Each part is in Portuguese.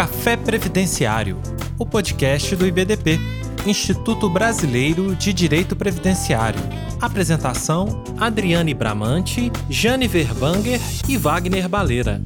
Café Previdenciário, o podcast do IBDP, Instituto Brasileiro de Direito Previdenciário. Apresentação: Adriane Bramante, Jane Verbanger e Wagner Baleira.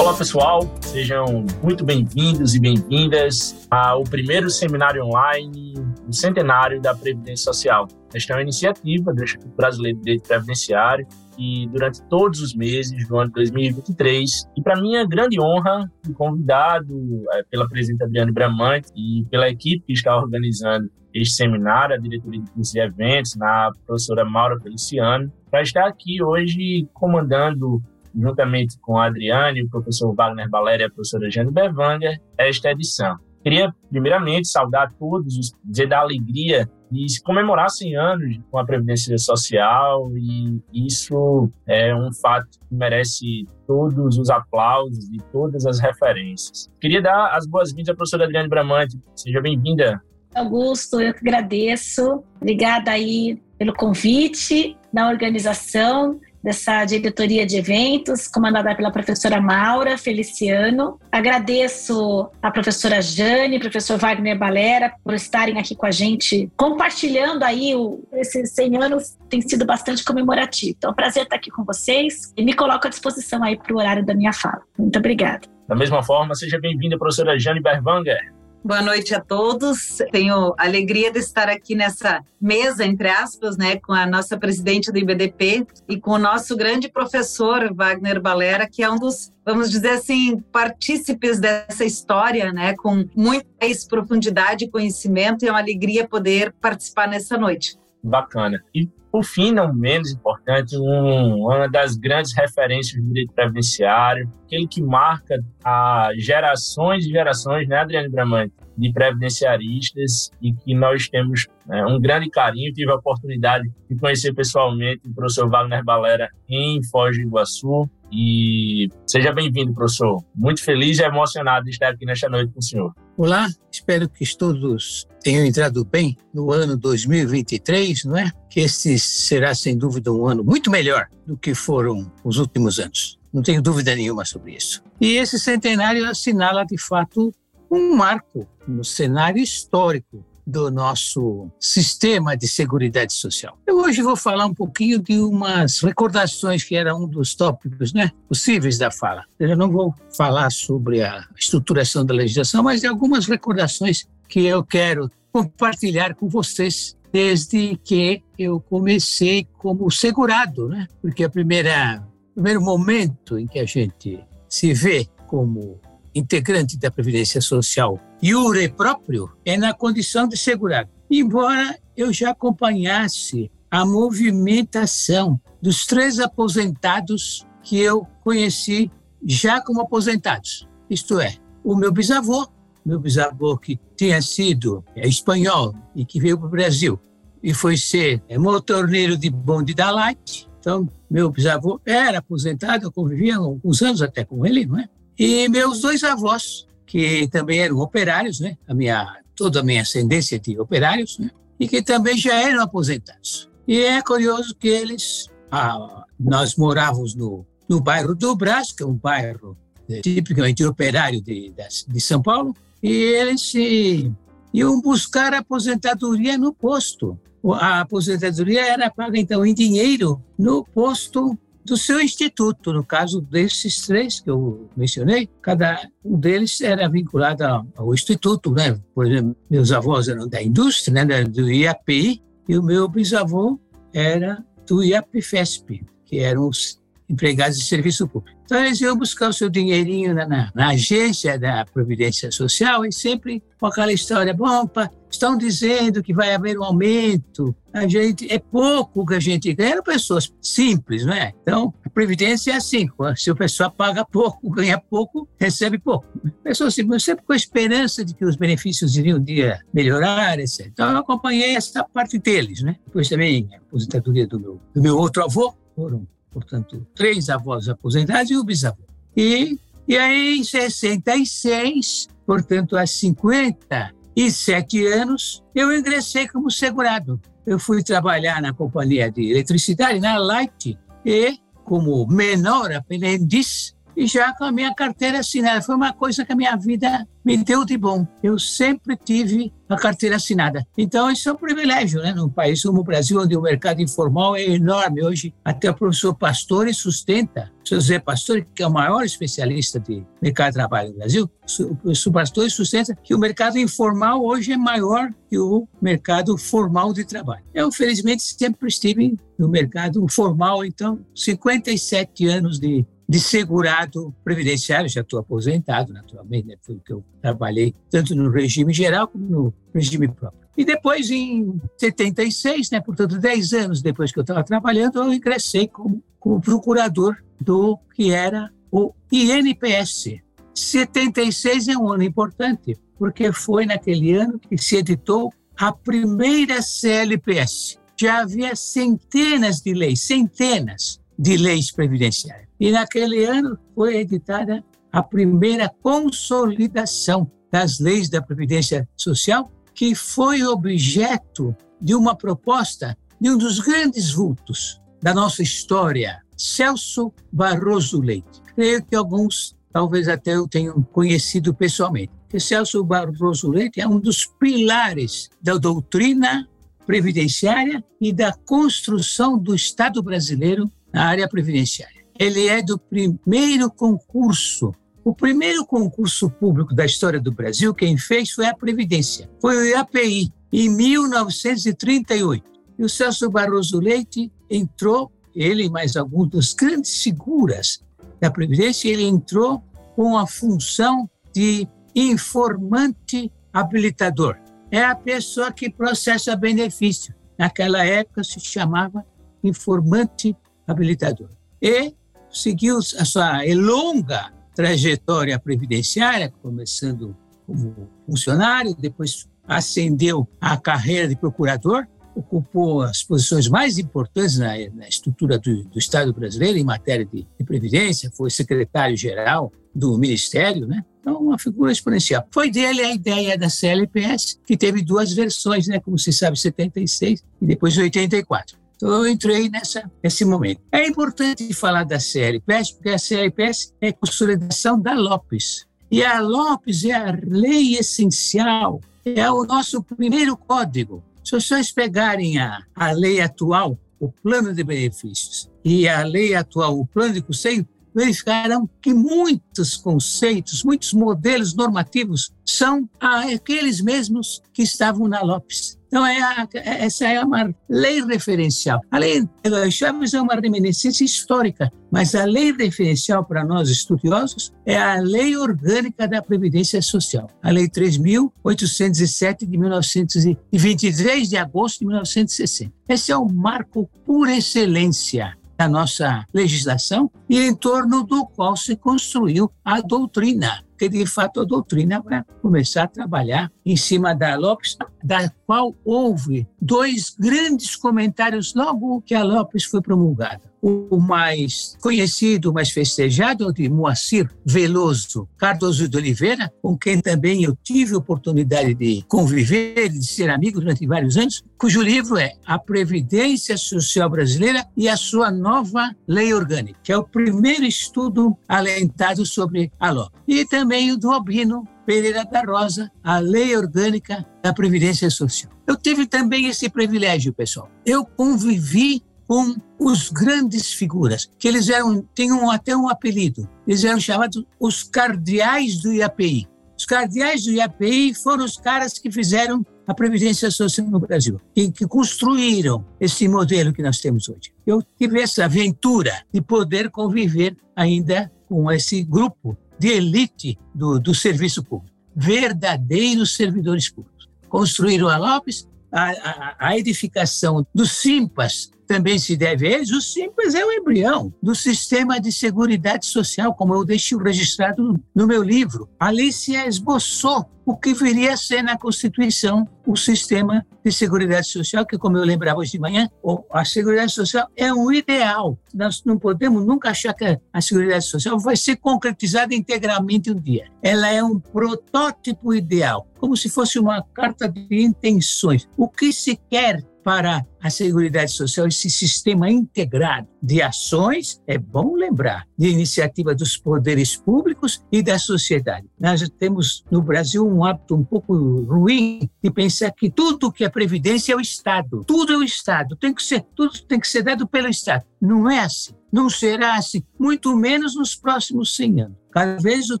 Pessoal, sejam muito bem-vindos e bem-vindas ao primeiro seminário online do centenário da Previdência Social. Esta é uma iniciativa do Instituto Brasileiro de Direito Previdenciário e durante todos os meses do ano 2023. E para minha grande honra, fui convidado é, pela presidenta Adriane Bramante e pela equipe que está organizando este seminário, a diretoria de eventos, na professora Maura Feliciano, para estar aqui hoje comandando juntamente com a Adriane, o professor Wagner Valéria e a professora Jane Bevanger, esta edição. Queria, primeiramente, saudar todos, dizer da alegria de comemorar 100 anos com a Previdência Social, e isso é um fato que merece todos os aplausos e todas as referências. Queria dar as boas-vindas à professora Adriane Bramante. Seja bem-vinda. Augusto, eu que agradeço. Obrigada aí pelo convite, na organização dessa diretoria de eventos, comandada pela professora Maura Feliciano. Agradeço a professora Jane, professor Wagner Balera, por estarem aqui com a gente, compartilhando aí o, esses 100 anos, tem sido bastante comemorativo. Então, é um prazer estar aqui com vocês e me coloco à disposição aí para o horário da minha fala. Muito obrigada. Da mesma forma, seja bem-vinda, professora Jane Berwanger. Boa noite a todos. Tenho alegria de estar aqui nessa mesa, entre aspas, né, com a nossa presidente do IBDP e com o nosso grande professor Wagner Balera, que é um dos, vamos dizer assim, partícipes dessa história, né, com muita profundidade conhecimento. E é uma alegria poder participar nessa noite. Bacana. E por fim, não menos importante, um, uma das grandes referências do direito previdenciário, aquele que marca a gerações e gerações, né, Adriane Bramante, de previdenciaristas e que nós temos né, um grande carinho. Tive a oportunidade de conhecer pessoalmente o professor Wagner Balera em Foz do Iguaçu. E seja bem-vindo, professor. Muito feliz e emocionado de estar aqui nesta noite com o senhor. Olá, espero que todos tenham entrado bem no ano 2023, não é? Que este será, sem dúvida, um ano muito melhor do que foram os últimos anos. Não tenho dúvida nenhuma sobre isso. E esse centenário assinala, de fato, um marco no cenário histórico do nosso sistema de seguridade social. Eu hoje vou falar um pouquinho de umas recordações que era um dos tópicos né, possíveis da fala. Eu não vou falar sobre a estruturação da legislação, mas de algumas recordações que eu quero compartilhar com vocês desde que eu comecei como segurado, né? Porque a primeira primeiro momento em que a gente se vê como integrante da Previdência Social, iure próprio, é na condição de segurado. Embora eu já acompanhasse a movimentação dos três aposentados que eu conheci já como aposentados. Isto é, o meu bisavô, meu bisavô que tinha sido é, espanhol e que veio para o Brasil e foi ser é, motorneiro de bonde da Light. Então, meu bisavô era aposentado, eu convivia alguns anos até com ele, não é? E meus dois avós, que também eram operários, né? A minha, toda a minha ascendência de operários, né? E que também já eram aposentados. E é curioso que eles, ah, nós morávamos no, no bairro do Brás, que é um bairro é, tipicamente operário de, de São Paulo, e eles se iam buscar aposentadoria no posto. A aposentadoria era paga, então, em dinheiro no posto do seu instituto. No caso desses três que eu mencionei, cada um deles era vinculado ao instituto. Né? Por exemplo, meus avós eram da indústria, né? do IAPI, e o meu bisavô era do IAPFESP, que eram os empregados de serviço público. Então, eles iam buscar o seu dinheirinho na, na, na agência da Previdência Social e sempre com aquela história, bom, estão dizendo que vai haver um aumento, a gente, é pouco que a gente ganha, eram pessoas simples, não é? Então, a Previdência é assim, se a pessoa paga pouco, ganha pouco, recebe pouco. Pessoas simples, sempre com a esperança de que os benefícios iriam um dia melhorar, etc. Então, eu acompanhei essa parte deles, né? Depois também a aposentadoria do meu, do meu outro avô, foram portanto, três avós aposentados e o bisavô. E E aí, em 66, portanto, há 57 anos, eu ingressei como segurado. Eu fui trabalhar na companhia de eletricidade, na Light, e como menor aprendiz, e já com a minha carteira assinada. Foi uma coisa que a minha vida me deu de bom. Eu sempre tive a carteira assinada. Então, isso é um privilégio, né? Num país como o Brasil, onde o mercado informal é enorme. Hoje, até o professor Pastore sustenta, o José Pastore, que é o maior especialista de mercado de trabalho no Brasil, o professor Pastore sustenta que o mercado informal hoje é maior que o mercado formal de trabalho. Eu, felizmente, sempre estive no mercado formal, então, 57 anos de de segurado previdenciário, já estou aposentado, naturalmente, né? foi o que eu trabalhei tanto no regime geral como no regime próprio. E depois, em 76, né, portanto, 10 anos depois que eu estava trabalhando, eu ingressei como, como procurador do que era o INPS. 76 é um ano importante, porque foi naquele ano que se editou a primeira CLPS. Já havia centenas de leis, centenas de leis previdenciárias. E naquele ano foi editada a primeira consolidação das leis da Previdência Social, que foi objeto de uma proposta de um dos grandes vultos da nossa história, Celso Barroso Leite. Creio que alguns talvez até eu tenham conhecido pessoalmente. Que Celso Barroso Leite é um dos pilares da doutrina previdenciária e da construção do Estado brasileiro na área previdenciária ele é do primeiro concurso. O primeiro concurso público da história do Brasil, quem fez foi a Previdência. Foi o IAPI, em 1938. E o Celso Barroso Leite entrou, ele e mais alguns dos grandes figuras da Previdência, ele entrou com a função de informante habilitador. É a pessoa que processa benefício. Naquela época se chamava informante habilitador. E seguiu a sua longa trajetória previdenciária, começando como funcionário, depois ascendeu à carreira de procurador, ocupou as posições mais importantes na, na estrutura do, do, Estado brasileiro em matéria de, de previdência, foi secretário-geral do Ministério, né? Então, uma figura exponencial. Foi dele a ideia da CLPS, que teve duas versões, né? Como se sabe, 76 e depois 84. Então, eu entrei nessa, nesse momento. É importante falar da CLPS, porque a CLPS é a consolidação da Lopes. E a Lopes é a lei essencial, é o nosso primeiro código. Se vocês pegarem a, a lei atual, o plano de benefícios, e a lei atual, o plano de custeio, verificarão que muitos conceitos, muitos modelos normativos são aqueles mesmos que estavam na Lopes. Então, é a, essa é uma lei referencial. A lei Chaves é uma reminiscência histórica, mas a lei referencial para nós estudiosos é a Lei Orgânica da Previdência Social, a Lei 3.807 de 1923 de agosto de 1960. Esse é o marco por excelência da nossa legislação e em torno do qual se construiu a doutrina que de fato a doutrina vai começar a trabalhar em cima da Lopes, da qual houve dois grandes comentários logo que a Lopes foi promulgada. O mais conhecido, mais festejado, é o de Moacir Veloso Cardoso de Oliveira, com quem também eu tive oportunidade de conviver de ser amigo durante vários anos, cujo livro é A Previdência Social Brasileira e a sua nova lei orgânica, que é o primeiro estudo alentado sobre a Lopes. E também o do Albino Pereira da Rosa, a Lei Orgânica da Previdência Social. Eu tive também esse privilégio, pessoal. Eu convivi com os grandes figuras, que eles eram, tinham até um apelido. Eles eram chamados os cardeais do IAPI. Os cardeais do IAPI foram os caras que fizeram a Previdência Social no Brasil, e que construíram esse modelo que nós temos hoje. Eu tive essa aventura de poder conviver ainda com esse grupo de elite do, do serviço público, verdadeiros servidores públicos. Construíram a Lopes, a, a, a edificação dos SIMPAS também se deve a eles, o Simples é o embrião do sistema de seguridade social, como eu deixo registrado no meu livro. Ali se esboçou o que viria a ser na Constituição o sistema de seguridade social, que, como eu lembrava hoje de manhã, a seguridade social é um ideal. Nós não podemos nunca achar que a seguridade social vai ser concretizada integralmente um dia. Ela é um protótipo ideal, como se fosse uma carta de intenções. O que se quer para a Seguridade Social, esse sistema integrado de ações, é bom lembrar, de iniciativa dos poderes públicos e da sociedade. Nós temos no Brasil um hábito um pouco ruim de pensar que tudo que é previdência é o Estado, tudo é o Estado, tem que ser, tudo tem que ser dado pelo Estado. Não é assim. Não será assim, muito menos nos próximos 100 anos. Cada vez o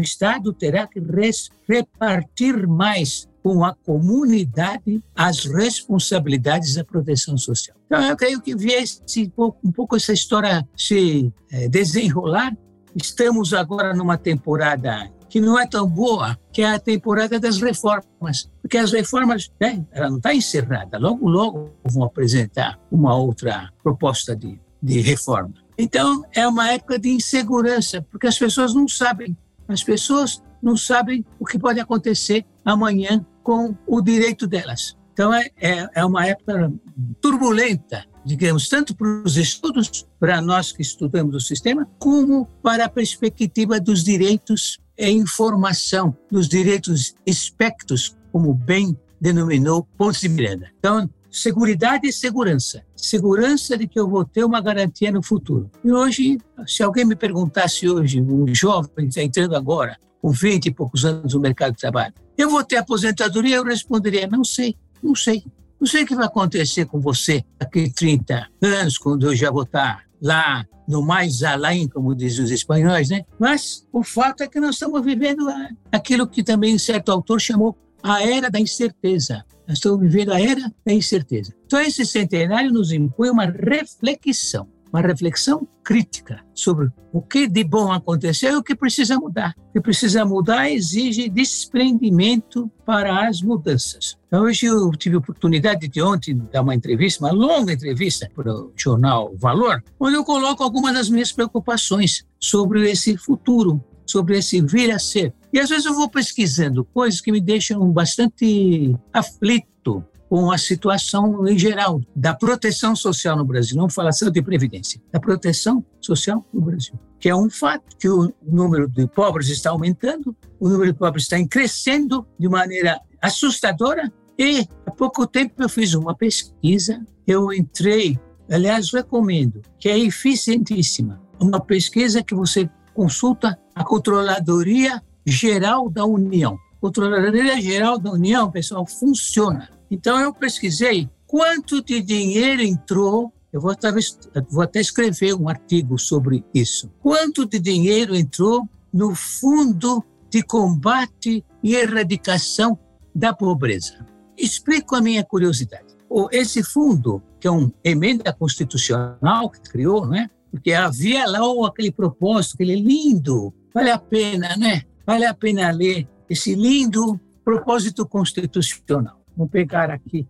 Estado terá que repartir mais com a comunidade as responsabilidades da proteção social. Então, eu creio que viesse um pouco, essa história se é, desenrolar. Estamos agora numa temporada que não é tão boa, que é a temporada das reformas, porque as reformas, né, ela não está encerrada, logo, logo vão apresentar uma outra proposta de, de reforma. Então, é uma época de insegurança, porque as pessoas não sabem, as pessoas não sabem o que pode acontecer amanhã com o direito delas. Então, é, é, é uma época turbulenta, digamos, tanto para os estudos, para nós que estudamos o sistema, como para a perspectiva dos direitos e informação, dos direitos espectros, como bem denominou Ponce Miranda. Então, seguridade e segurança. Segurança de que eu vou ter uma garantia no futuro. E hoje, se alguém me perguntasse hoje, um jovem está entrando agora, com 20 e poucos anos no mercado de trabalho, eu vou ter aposentadoria? Eu responderia: não sei, não sei. Não sei o que vai acontecer com você daqui 30 anos, quando eu já vou estar lá no mais além, como dizem os espanhóis, né? Mas o fato é que nós estamos vivendo aquilo que também certo autor chamou a era da incerteza. Nós estamos vivendo a era da incerteza. Então, esse centenário nos impõe uma reflexão uma reflexão crítica sobre o que de bom aconteceu e o que precisa mudar. O que precisa mudar exige desprendimento para as mudanças. Então, hoje eu tive a oportunidade de ontem dar uma entrevista, uma longa entrevista para o jornal Valor, onde eu coloco algumas das minhas preocupações sobre esse futuro, sobre esse vir a ser. E às vezes eu vou pesquisando coisas que me deixam bastante aflito, com a situação em geral da proteção social no Brasil, não fala só de previdência, da proteção social no Brasil, que é um fato que o número de pobres está aumentando, o número de pobres está crescendo de maneira assustadora e há pouco tempo eu fiz uma pesquisa, eu entrei, aliás recomendo, que é eficientíssima, uma pesquisa que você consulta a Controladoria Geral da União. Controladoria Geral da União, pessoal, funciona. Então eu pesquisei quanto de dinheiro entrou. Eu vou, talvez, vou até escrever um artigo sobre isso. Quanto de dinheiro entrou no Fundo de Combate e Erradicação da Pobreza? Explico a minha curiosidade. Esse fundo, que é uma emenda constitucional que criou, né? porque havia lá aquele propósito, aquele lindo, vale a pena, né? Vale a pena ler esse lindo propósito constitucional. Vamos pegar aqui,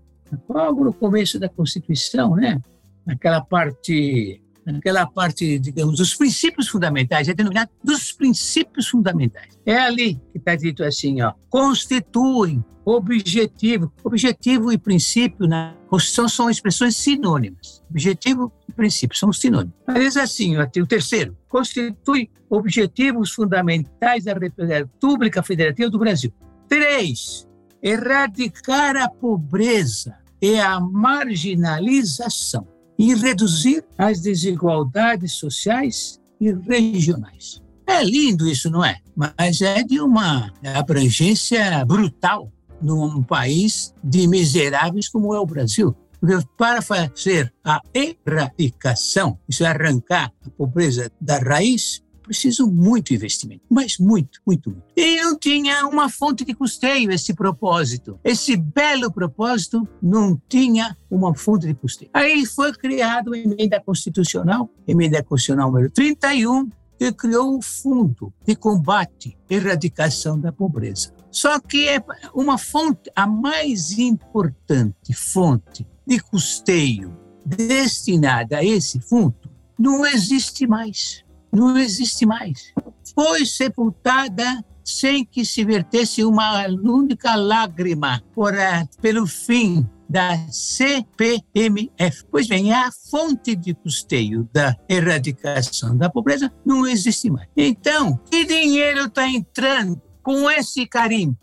logo no começo da Constituição, né? naquela parte, naquela parte, digamos, dos princípios fundamentais, é denominado dos princípios fundamentais. É ali que está dito assim, ó, constituem objetivo. Objetivo e princípio na Constituição são expressões sinônimas. Objetivo e princípio são sinônimos. Mas assim, o terceiro, constitui objetivos fundamentais da República Federativa do Brasil. Três, erradicar a pobreza e a marginalização e reduzir as desigualdades sociais e regionais. É lindo isso, não é? Mas é de uma abrangência brutal num país de miseráveis como é o Brasil. Porque para fazer a erradicação, isso é arrancar a pobreza da raiz, preciso muito investimento, mas muito, muito, muito. E não tinha uma fonte de custeio esse propósito. Esse belo propósito não tinha uma fonte de custeio. Aí foi criado a emenda constitucional, emenda constitucional número 31, que criou um fundo de combate e erradicação da pobreza. Só que é uma fonte, a mais importante fonte de custeio destinada a esse fundo não existe mais. Não existe mais. Foi sepultada sem que se vertesse uma única lágrima por, pelo fim da CPMF. Pois bem, a fonte de custeio da erradicação da pobreza não existe mais. Então, que dinheiro está entrando com esse carimbo?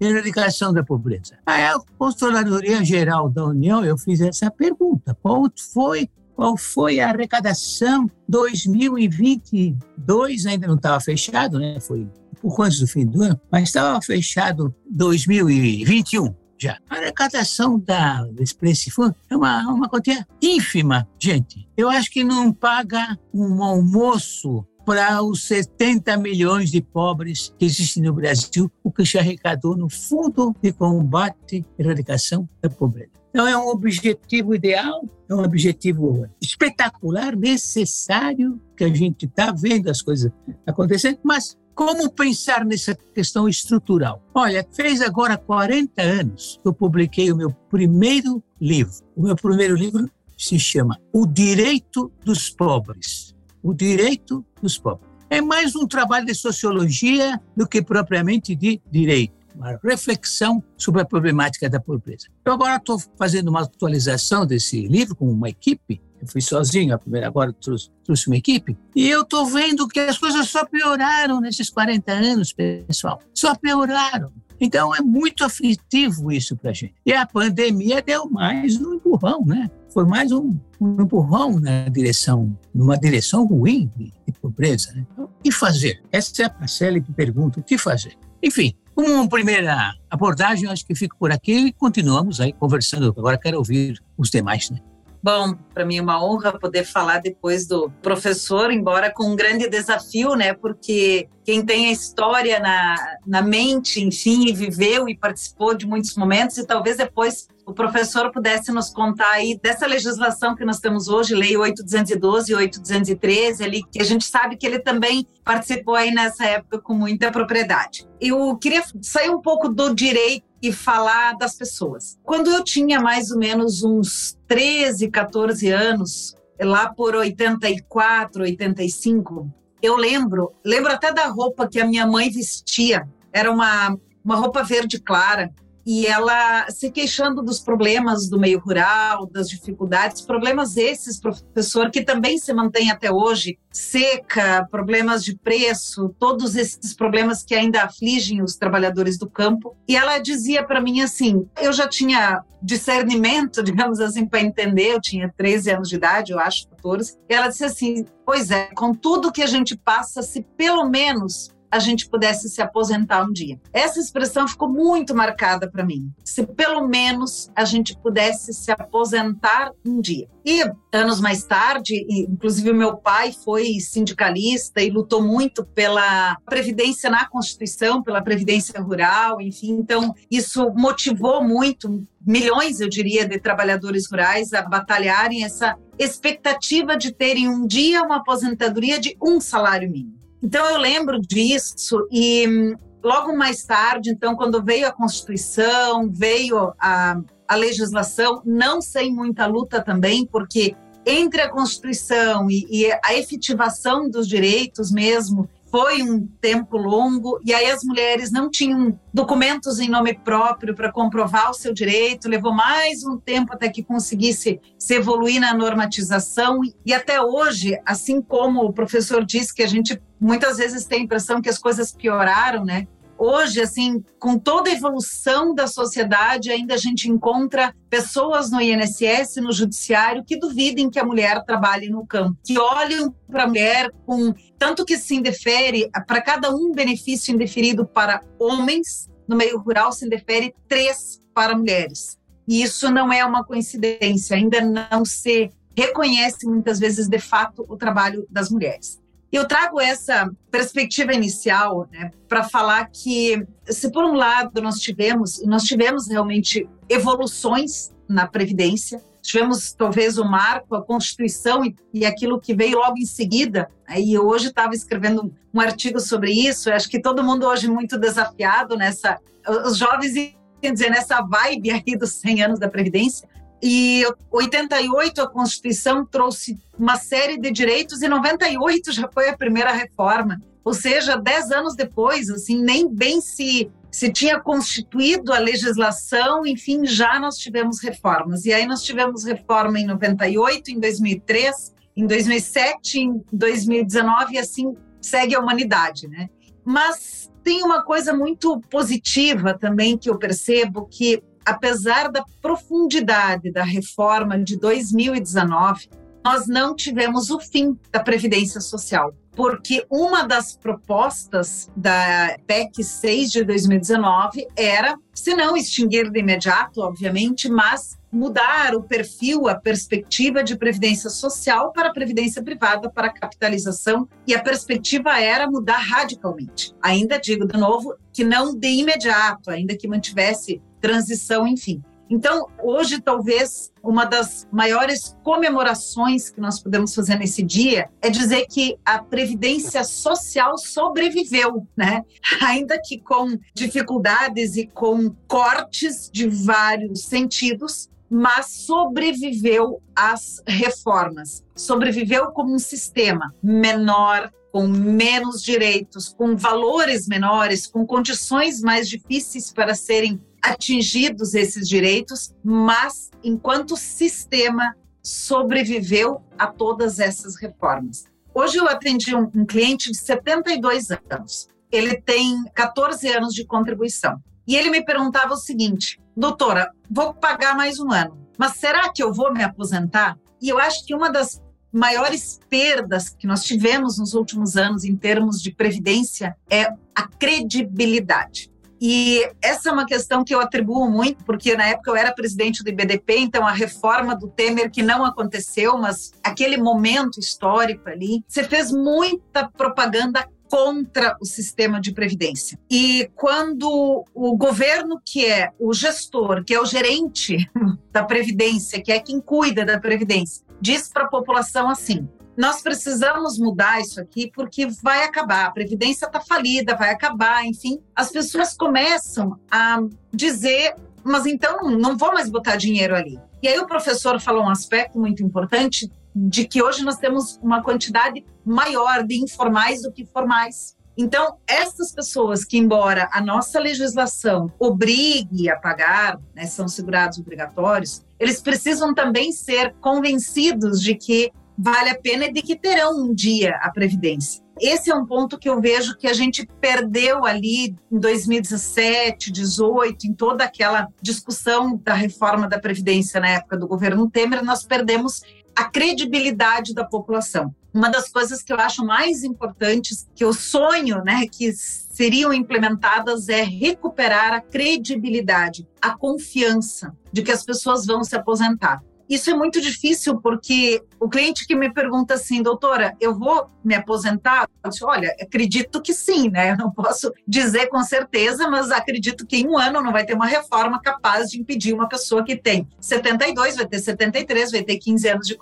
Erradicação da pobreza. Aí a Controladoria Geral da União, eu fiz essa pergunta: qual foi qual foi a arrecadação 2022? Ainda não estava fechado, né? Foi por antes do fim do ano, mas estava fechado 2021 já. A arrecadação da, desse fundo é uma, uma quantia ínfima, gente. Eu acho que não paga um almoço para os 70 milhões de pobres que existem no Brasil, o que se arrecadou no Fundo de Combate e Erradicação da Pobreza. Então, é um objetivo ideal, é um objetivo espetacular, necessário, que a gente está vendo as coisas acontecendo, mas como pensar nessa questão estrutural? Olha, fez agora 40 anos que eu publiquei o meu primeiro livro. O meu primeiro livro se chama O Direito dos Pobres. O Direito dos Pobres. É mais um trabalho de sociologia do que propriamente de direito uma reflexão sobre a problemática da pobreza. Eu agora estou fazendo uma atualização desse livro com uma equipe. Eu fui sozinho, a primeira agora trouxe, trouxe uma equipe. E eu estou vendo que as coisas só pioraram nesses 40 anos, pessoal. Só pioraram. Então é muito aflitivo isso para a gente. E a pandemia deu mais um empurrão, né? Foi mais um, um empurrão na direção, numa direção ruim de, de pobreza. Né? Então, o que fazer? Essa é a célebre pergunta: o que fazer? Enfim, como uma primeira abordagem, acho que fico por aqui e continuamos aí conversando. Agora quero ouvir os demais, né? Bom, para mim é uma honra poder falar depois do professor, embora com um grande desafio, né? Porque quem tem a história na, na mente, enfim, e viveu e participou de muitos momentos, e talvez depois o professor pudesse nos contar aí dessa legislação que nós temos hoje, Lei 8212 e 8213, ali, que a gente sabe que ele também participou aí nessa época com muita propriedade. Eu queria sair um pouco do direito e falar das pessoas. Quando eu tinha mais ou menos uns 13, 14 anos, lá por 84, 85, eu lembro, lembro até da roupa que a minha mãe vestia. Era uma, uma roupa verde clara, e ela se queixando dos problemas do meio rural, das dificuldades, problemas esses, professor, que também se mantém até hoje, seca, problemas de preço, todos esses problemas que ainda afligem os trabalhadores do campo. E ela dizia para mim assim: eu já tinha discernimento, digamos assim, para entender, eu tinha 13 anos de idade, eu acho, 14. E ela disse assim: pois é, com tudo que a gente passa, se pelo menos a gente pudesse se aposentar um dia. Essa expressão ficou muito marcada para mim. Se pelo menos a gente pudesse se aposentar um dia. E anos mais tarde, inclusive meu pai foi sindicalista e lutou muito pela previdência na Constituição, pela previdência rural, enfim, então isso motivou muito milhões, eu diria, de trabalhadores rurais a batalharem essa expectativa de terem um dia uma aposentadoria de um salário mínimo. Então eu lembro disso e hum, logo mais tarde, então quando veio a Constituição, veio a, a legislação, não sem muita luta também, porque entre a Constituição e, e a efetivação dos direitos mesmo, foi um tempo longo e aí as mulheres não tinham documentos em nome próprio para comprovar o seu direito, levou mais um tempo até que conseguisse se evoluir na normatização e até hoje, assim como o professor disse que a gente muitas vezes tem a impressão que as coisas pioraram, né? Hoje, assim, com toda a evolução da sociedade, ainda a gente encontra pessoas no INSS, no judiciário, que duvidem que a mulher trabalhe no campo, que olham para a mulher com tanto que se indefere, para cada um benefício indeferido para homens, no meio rural se indefere três para mulheres. E isso não é uma coincidência, ainda não se reconhece muitas vezes de fato o trabalho das mulheres. Eu trago essa perspectiva inicial né, para falar que, se por um lado nós tivemos, nós tivemos realmente evoluções na Previdência, tivemos talvez o marco, a Constituição e, e aquilo que veio logo em seguida. E hoje estava escrevendo um artigo sobre isso. Acho que todo mundo hoje muito desafiado nessa, os jovens, quer dizer, nessa vibe aí dos 100 anos da Previdência. E 88 a Constituição trouxe uma série de direitos e 98 já foi a primeira reforma. Ou seja, dez anos depois, assim, nem bem se se tinha constituído a legislação, enfim, já nós tivemos reformas. E aí nós tivemos reforma em 98, em 2003, em 2007, em 2019 e assim segue a humanidade, né? Mas tem uma coisa muito positiva também que eu percebo que apesar da profundidade da reforma de 2019, nós não tivemos o fim da previdência social porque uma das propostas da PEC 6 de 2019 era, se não extinguir de imediato, obviamente, mas mudar o perfil, a perspectiva de previdência social para previdência privada, para capitalização, e a perspectiva era mudar radicalmente. Ainda digo de novo que não de imediato, ainda que mantivesse transição, enfim. Então, hoje, talvez uma das maiores comemorações que nós podemos fazer nesse dia é dizer que a previdência social sobreviveu, né? Ainda que com dificuldades e com cortes de vários sentidos, mas sobreviveu às reformas. Sobreviveu como um sistema menor, com menos direitos, com valores menores, com condições mais difíceis para serem atingidos esses direitos, mas enquanto sistema sobreviveu a todas essas reformas. Hoje eu atendi um, um cliente de 72 anos. Ele tem 14 anos de contribuição. E ele me perguntava o seguinte: doutora, vou pagar mais um ano, mas será que eu vou me aposentar? E eu acho que uma das maiores perdas que nós tivemos nos últimos anos em termos de previdência é a credibilidade. E essa é uma questão que eu atribuo muito, porque na época eu era presidente do IBDP, então a reforma do Temer, que não aconteceu, mas aquele momento histórico ali, você fez muita propaganda contra o sistema de previdência. E quando o governo, que é o gestor, que é o gerente da previdência, que é quem cuida da previdência, diz para a população assim: nós precisamos mudar isso aqui porque vai acabar, a previdência está falida, vai acabar, enfim. As pessoas começam a dizer, mas então não vou mais botar dinheiro ali. E aí o professor falou um aspecto muito importante de que hoje nós temos uma quantidade maior de informais do que formais. Então, essas pessoas que, embora a nossa legislação obrigue a pagar, né, são segurados obrigatórios, eles precisam também ser convencidos de que vale a pena e de que terão um dia a Previdência. Esse é um ponto que eu vejo que a gente perdeu ali em 2017, 2018, em toda aquela discussão da reforma da Previdência na época do governo Temer, nós perdemos a credibilidade da população. Uma das coisas que eu acho mais importantes, que eu sonho né, que seriam implementadas, é recuperar a credibilidade, a confiança de que as pessoas vão se aposentar. Isso é muito difícil porque o cliente que me pergunta assim, doutora, eu vou me aposentar? Eu disse, olha, acredito que sim, né? Eu não posso dizer com certeza, mas acredito que em um ano não vai ter uma reforma capaz de impedir uma pessoa que tem 72, vai ter 73, vai ter 15 anos de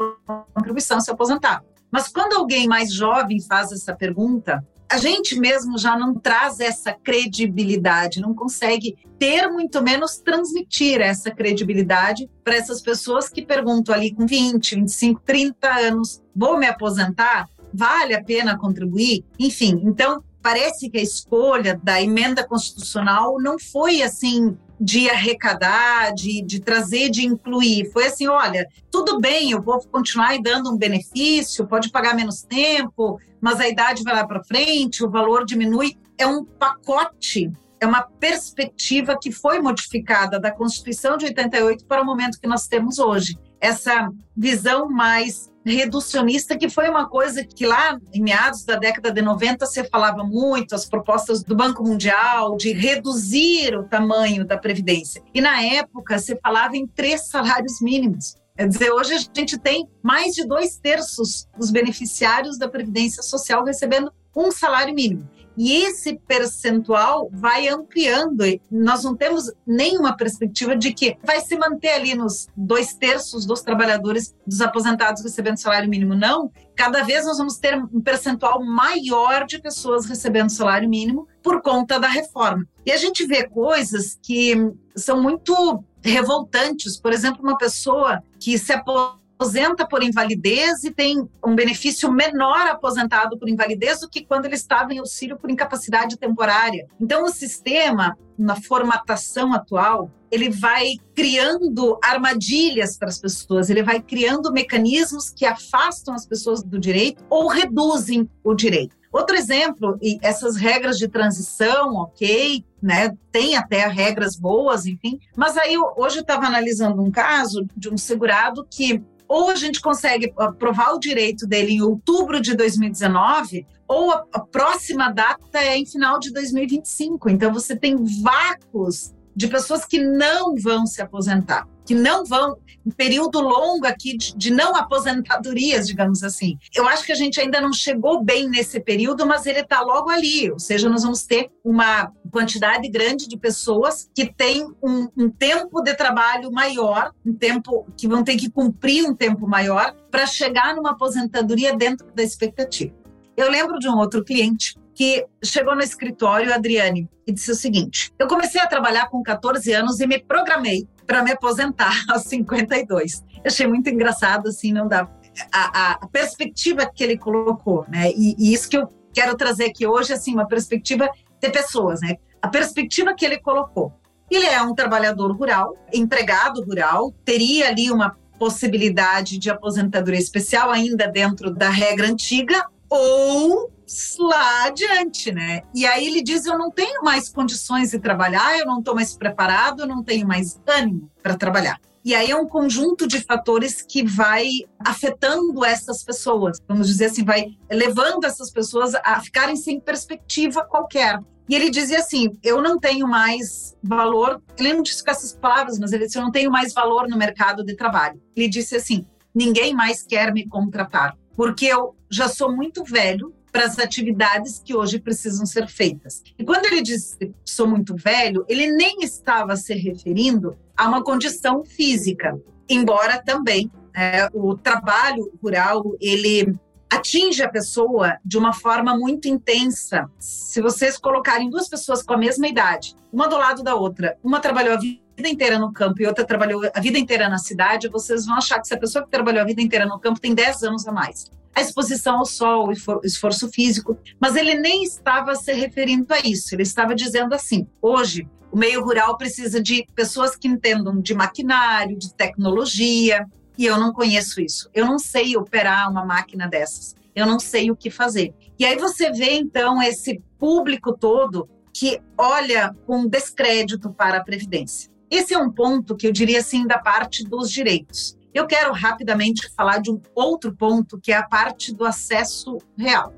contribuição se aposentar. Mas quando alguém mais jovem faz essa pergunta, a gente mesmo já não traz essa credibilidade, não consegue ter, muito menos transmitir essa credibilidade para essas pessoas que perguntam ali com 20, 25, 30 anos: vou me aposentar? Vale a pena contribuir? Enfim, então parece que a escolha da emenda constitucional não foi assim de arrecadar, de, de trazer, de incluir. Foi assim: olha, tudo bem, eu vou continuar dando um benefício, pode pagar menos tempo, mas a idade vai lá para frente, o valor diminui. É um pacote, é uma perspectiva que foi modificada da Constituição de 88 para o momento que nós temos hoje. Essa visão mais reducionista, que foi uma coisa que lá em meados da década de 90 se falava muito, as propostas do Banco Mundial de reduzir o tamanho da previdência. E na época se falava em três salários mínimos. Quer dizer, hoje a gente tem mais de dois terços dos beneficiários da Previdência Social recebendo um salário mínimo. E esse percentual vai ampliando. Nós não temos nenhuma perspectiva de que vai se manter ali nos dois terços dos trabalhadores, dos aposentados recebendo salário mínimo. Não. Cada vez nós vamos ter um percentual maior de pessoas recebendo salário mínimo por conta da reforma. E a gente vê coisas que são muito revoltantes. Por exemplo, uma pessoa que se aposenta por invalidez e tem um benefício menor aposentado por invalidez do que quando ele estava em auxílio por incapacidade temporária. Então, o sistema, na formatação atual, ele vai criando armadilhas para as pessoas, ele vai criando mecanismos que afastam as pessoas do direito ou reduzem o direito. Outro exemplo, e essas regras de transição, ok, né? Tem até regras boas, enfim. Mas aí hoje eu estava analisando um caso de um segurado que ou a gente consegue aprovar o direito dele em outubro de 2019, ou a, próxima data é em final de 2025. Então você tem vácuos de pessoas que não vão se aposentar, que não vão, um período longo aqui de, de, não aposentadorias, digamos assim. Eu acho que a gente ainda não chegou bem nesse período, mas ele está logo ali, ou seja, nós vamos ter uma quantidade grande de pessoas que têm um, um tempo de trabalho maior, um tempo que vão ter que cumprir um tempo maior para chegar numa aposentadoria dentro da expectativa. Eu lembro de um outro cliente que chegou no escritório, Adriane, e disse o seguinte: Eu comecei a trabalhar com 14 anos e me programei para me aposentar aos 52. Eu achei muito engraçado, assim, não dá. A, a perspectiva que ele colocou, né? E, e, isso que eu quero trazer aqui hoje, assim, uma perspectiva de pessoas, né? A perspectiva que ele colocou. Ele é um trabalhador rural, empregado rural, teria ali uma possibilidade de aposentadoria especial ainda dentro da regra antiga, ou lá adiante, né? E aí ele diz: Eu não tenho mais condições de trabalhar, eu não estou mais preparado, eu não tenho mais ânimo para trabalhar. E aí é um conjunto de fatores que vai afetando essas pessoas, vamos dizer assim, vai levando essas pessoas a ficarem sem perspectiva qualquer. E ele dizia assim: eu não tenho mais valor. Ele não disse com essas palavras, mas ele disse: eu não tenho mais valor no mercado de trabalho. Ele disse assim: ninguém mais quer me contratar, porque eu já sou muito velho para as atividades que hoje precisam ser feitas. E quando ele disse sou muito velho, ele nem estava se referindo a uma condição física, embora também é, o trabalho rural ele atinge a pessoa de uma forma muito intensa. Se vocês colocarem duas pessoas com a mesma idade, uma do lado da outra, uma trabalhou a vida inteira no campo e outra trabalhou a vida inteira na cidade, vocês vão achar que se a pessoa que trabalhou a vida inteira no campo tem 10 anos a mais a exposição ao sol, o esforço físico, mas ele nem estava se referindo a isso. Ele estava dizendo assim: hoje o meio rural precisa de pessoas que entendam de maquinário, de tecnologia, e eu não conheço isso. Eu não sei operar uma máquina dessas. Eu não sei o que fazer. E aí você vê então esse público todo que olha com descrédito para a previdência. Esse é um ponto que eu diria assim da parte dos direitos. Eu quero rapidamente falar de um outro ponto, que é a parte do acesso real.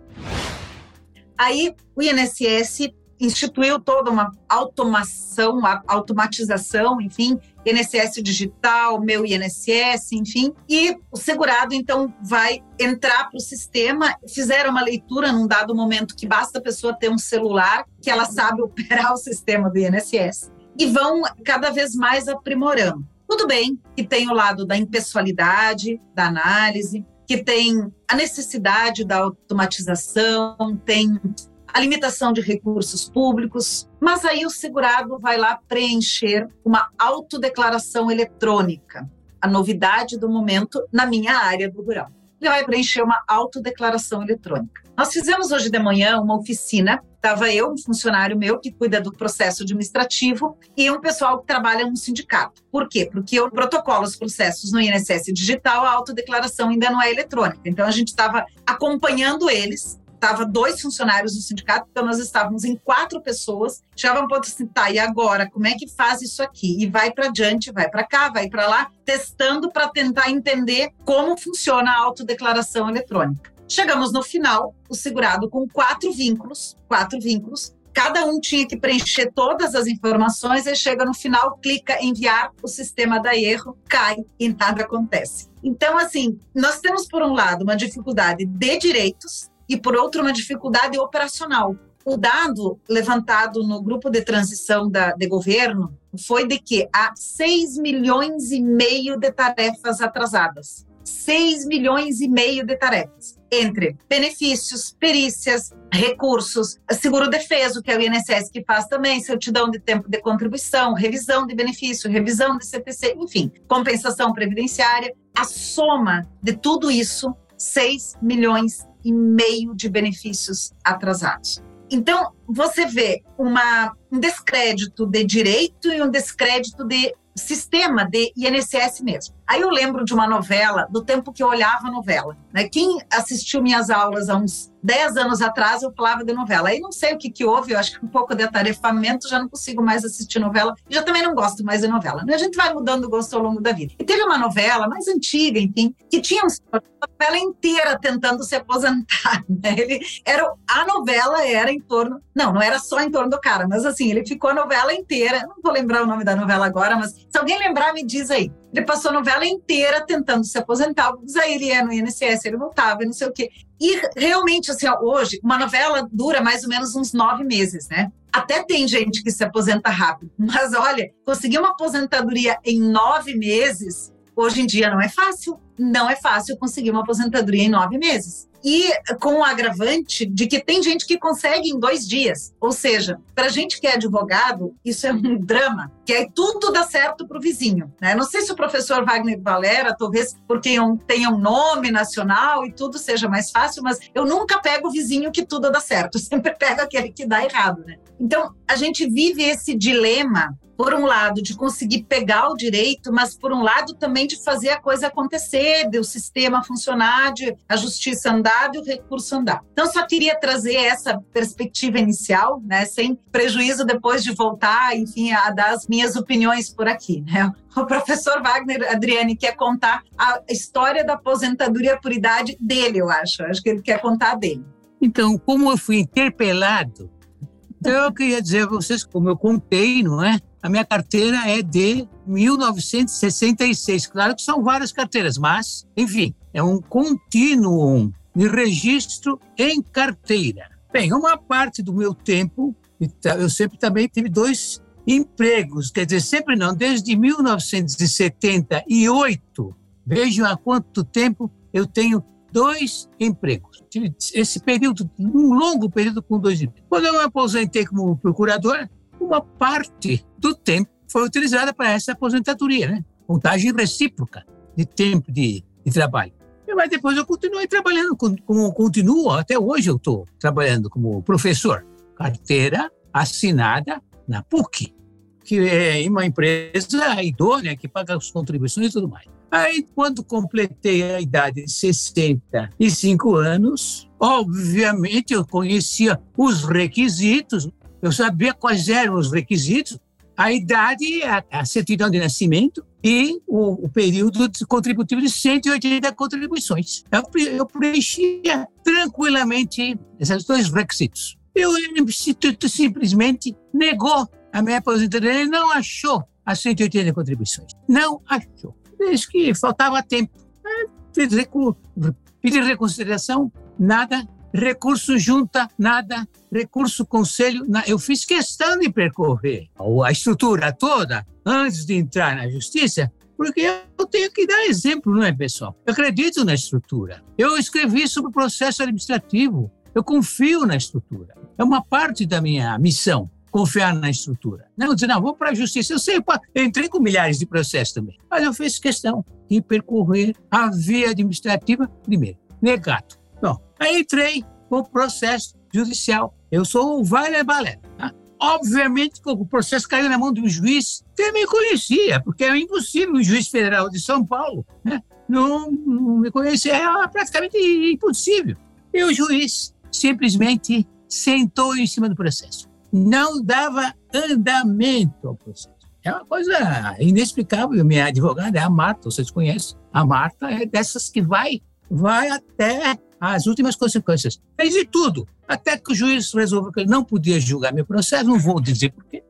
Aí, o INSS instituiu toda uma automação, automatização, enfim, INSS digital, meu INSS, enfim, e o segurado então vai entrar para o sistema. Fizeram uma leitura num dado momento que basta a pessoa ter um celular que ela sabe operar o sistema do INSS e vão cada vez mais aprimorando. Tudo bem que tem o lado da impessoalidade, da análise, que tem a necessidade da automatização, tem a limitação de recursos públicos, mas aí o segurado vai lá preencher uma autodeclaração eletrônica, a novidade do momento na minha área do rural. Vai preencher uma autodeclaração eletrônica. Nós fizemos hoje de manhã uma oficina. Estava eu, um funcionário meu que cuida do processo administrativo e um pessoal que trabalha no sindicato. Por quê? Porque o protocolo, os processos no INSS digital, a autodeclaração ainda não é eletrônica. Então a gente estava acompanhando eles estava dois funcionários do sindicato, então nós estávamos em quatro pessoas. Já vamos poder assim, tá, e agora, como é que faz isso aqui? E vai para diante, vai para cá, vai para lá, testando para tentar entender como funciona a autodeclaração eletrônica. Chegamos no final, o segurado com quatro vínculos, quatro vínculos, cada um tinha que preencher todas as informações e chega no final, clica enviar, o sistema dá erro, cai e nada acontece. Então, assim, nós temos, por um lado, uma dificuldade de direitos e, por outro, uma dificuldade operacional. O dado levantado no grupo de transição da, de governo foi de que há 6 milhões e meio de tarefas atrasadas 6 milhões e meio de tarefas, entre benefícios, perícias, recursos, seguro defeso, que é o INSS que faz também, certidão de tempo de contribuição, revisão de benefício, revisão de CPC, enfim, compensação previdenciária. A soma de tudo isso, 6 milhões e meio de benefícios atrasados. Então, você vê uma, um descrédito de direito e um descrédito de sistema de INSS mesmo. Aí eu lembro de uma novela, do tempo que eu olhava novela. Né? Quem assistiu minhas aulas há uns 10 anos atrás, eu falava de novela. Aí não sei o que, que houve, eu acho que um pouco de atarefamento, já não consigo mais assistir novela. Já também não gosto mais de novela. Né? A gente vai mudando o gosto ao longo da vida. E teve uma novela mais antiga, enfim, que tinha uma novela inteira tentando se aposentar. Né? Ele era, a novela era em torno. Não, não era só em torno do cara, mas assim, ele ficou a novela inteira. Não vou lembrar o nome da novela agora, mas se alguém lembrar, me diz aí. Ele passou a novela inteira tentando se aposentar, aí ele ia no INSS, ele voltava, e não sei o quê. E realmente, assim, hoje, uma novela dura mais ou menos uns nove meses, né? Até tem gente que se aposenta rápido, mas olha, conseguir uma aposentadoria em nove meses, hoje em dia não é fácil. Não é fácil conseguir uma aposentadoria em nove meses e com o agravante de que tem gente que consegue em dois dias. Ou seja, para gente que é advogado, isso é um drama, que aí tudo dá certo para o vizinho. Né? Não sei se o professor Wagner Valera, talvez porque tenha um nome nacional e tudo seja mais fácil, mas eu nunca pego o vizinho que tudo dá certo, eu sempre pego aquele que dá errado. Né? Então, a gente vive esse dilema por um lado, de conseguir pegar o direito, mas por um lado também de fazer a coisa acontecer, de o sistema funcionar, de a justiça andar, de o recurso andar. Então, só queria trazer essa perspectiva inicial, né, sem prejuízo depois de voltar, enfim, a dar as minhas opiniões por aqui, né? O professor Wagner Adriane quer contar a história da aposentadoria por idade dele, eu acho. Acho que ele quer contar dele. Então, como eu fui interpelado, então eu queria dizer a vocês, como eu contei, não é? A minha carteira é de 1966. Claro que são várias carteiras, mas, enfim, é um contínuo de registro em carteira. Bem, uma parte do meu tempo, eu sempre também tive dois empregos, quer dizer, sempre não, desde 1978. Vejam há quanto tempo eu tenho dois empregos. Tive esse período, um longo período com dois empregos. Quando eu me aposentei como procurador, uma parte do tempo foi utilizada para essa aposentadoria, né? Contagem recíproca de tempo de, de trabalho. Mas depois eu continuei trabalhando, como continuo, até hoje eu estou trabalhando como professor. Carteira assinada na PUC, que é uma empresa idônea que paga as contribuições e tudo mais. Aí, quando completei a idade de 65 anos, obviamente eu conhecia os requisitos eu sabia quais eram os requisitos, a idade, a, a certidão de nascimento e o, o, período contributivo de 180 contribuições. Eu, eu preenchia tranquilamente esses dois requisitos. E o Instituto simplesmente negou a minha aposentadoria. Ele não achou as 180 contribuições. Não achou. Desde que faltava tempo. Pedi reconsideração, nada recurso junta, nada, recurso conselho, nada. eu fiz questão de percorrer a estrutura toda antes de entrar na justiça, porque eu tenho que dar exemplo, não é, pessoal? Eu acredito na estrutura. Eu escrevi sobre o processo administrativo. Eu confio na estrutura. É uma parte da minha missão confiar na estrutura. Não dizer, não, vou para a justiça. Eu sei, eu entrei com milhares de processos também. Mas eu fiz questão de percorrer a via administrativa primeiro. Negado. Aí entrei com o processo judicial. Eu sou o Vale Balé. Tá? Obviamente o processo caiu na mão de um juiz que me conhecia, porque é impossível o juiz federal de São Paulo né? não, não me conhecer, é praticamente impossível. E o juiz simplesmente sentou em cima do processo. Não dava andamento ao processo. É uma coisa inexplicável. Minha advogada é a Marta, vocês conhecem. A Marta é dessas que vai, vai até as últimas consequências. Fez de tudo, até que o juiz resolveu que ele não podia julgar meu processo, não vou dizer porquê.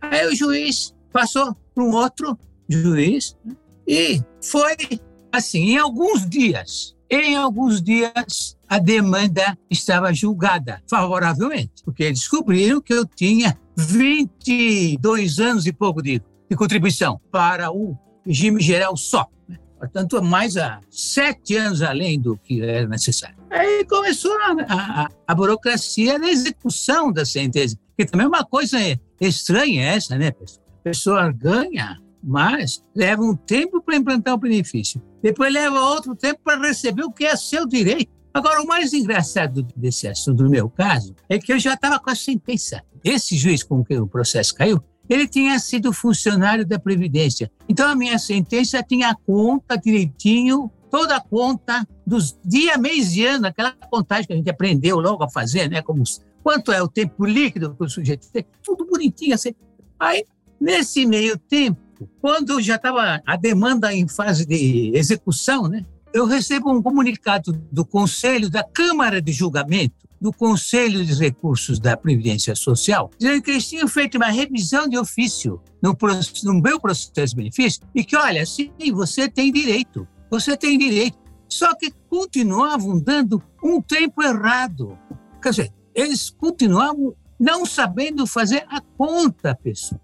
Aí o juiz passou para um outro juiz e foi assim, em alguns dias, em alguns dias a demanda estava julgada favoravelmente, porque descobriram que eu tinha 22 anos e pouco de, de contribuição para o regime geral só. portanto, mais a sete anos além do que era necessário. Aí começou a, a, a burocracia da execução da sentença, que também é uma coisa estranha essa, né, pessoal? A pessoa ganha, mas leva um tempo para implantar o benefício. Depois leva outro tempo para receber o que é seu direito. Agora, o mais engraçado desse assunto, no meu caso, é que eu já estava com a sentença. Esse juiz com quem o processo caiu, ele tinha sido funcionário da Previdência. Então, a minha sentença tinha a conta direitinho, toda a conta dos dia, mês e ano, aquela contagem que a gente aprendeu logo a fazer, né? Como quanto é o tempo líquido que o sujeito tem, tudo bonitinho assim. Aí, nesse meio tempo, quando já estava a demanda em fase de execução, né? Eu recebo um comunicado do Conselho da Câmara de Julgamento do Conselho de Recursos da Previdência Social, dizendo que eles tinham feito uma revisão de ofício no, no meu processo de benefício e que, olha, sim, você tem direito, você tem direito. Só que continuavam dando um tempo errado. Quer dizer, eles continuavam não sabendo fazer a conta, pessoal.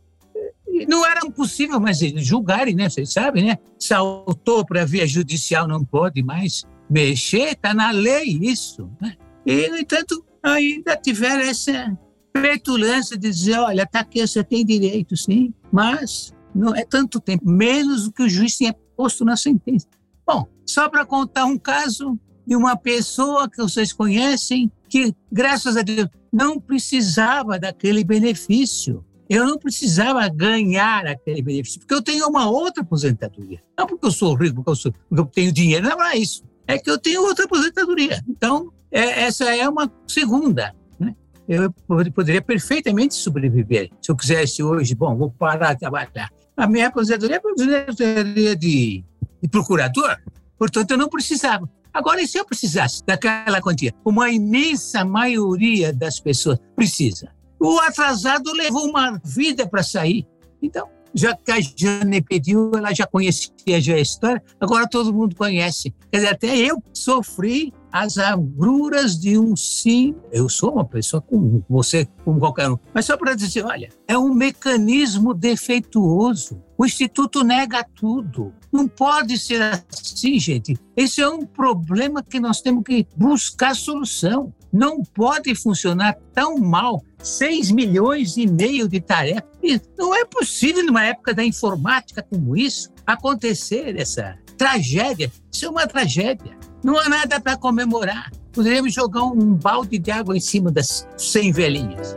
Não era possível mais julgarem, né? Vocês sabem, né? Saltou para a via judicial, não pode mais mexer, está na lei isso, né? E, no entanto, ainda tiveram essa petulância de dizer: olha, está aqui, você tem direito, sim, mas não é tanto tempo, menos do que o juiz tinha posto na sentença. Bom, só para contar um caso de uma pessoa que vocês conhecem, que, graças a Deus, não precisava daquele benefício. Eu não precisava ganhar aquele benefício, porque eu tenho uma outra aposentadoria. Não porque eu sou rico, porque eu, sou, porque eu tenho dinheiro, não é isso. É que eu tenho outra aposentadoria. Então, é, essa é uma segunda. Né? Eu poderia perfeitamente sobreviver. Se eu quisesse hoje, bom, vou parar de trabalhar. A minha aposentadoria é aposentadoria de, de procurador, portanto, eu não precisava. Agora, e se eu precisasse daquela quantia? Como a imensa maioria das pessoas precisa. O atrasado levou uma vida para sair. Então, já que a Jane pediu, ela já conhecia já a história, agora todo mundo conhece. Quer dizer, até eu sofri as agruras de um sim. Eu sou uma pessoa como você, como qualquer um. Mas só para dizer, olha, é um mecanismo defeituoso. O Instituto nega tudo. Não pode ser assim, gente. Esse é um problema que nós temos que buscar solução. Não pode funcionar tão mal 6 milhões e meio de tarefas. Não é possível, numa época da informática como isso, acontecer essa tragédia. Isso é uma tragédia. Não há nada para comemorar. Poderíamos jogar um balde de água em cima das 100 velhinhas.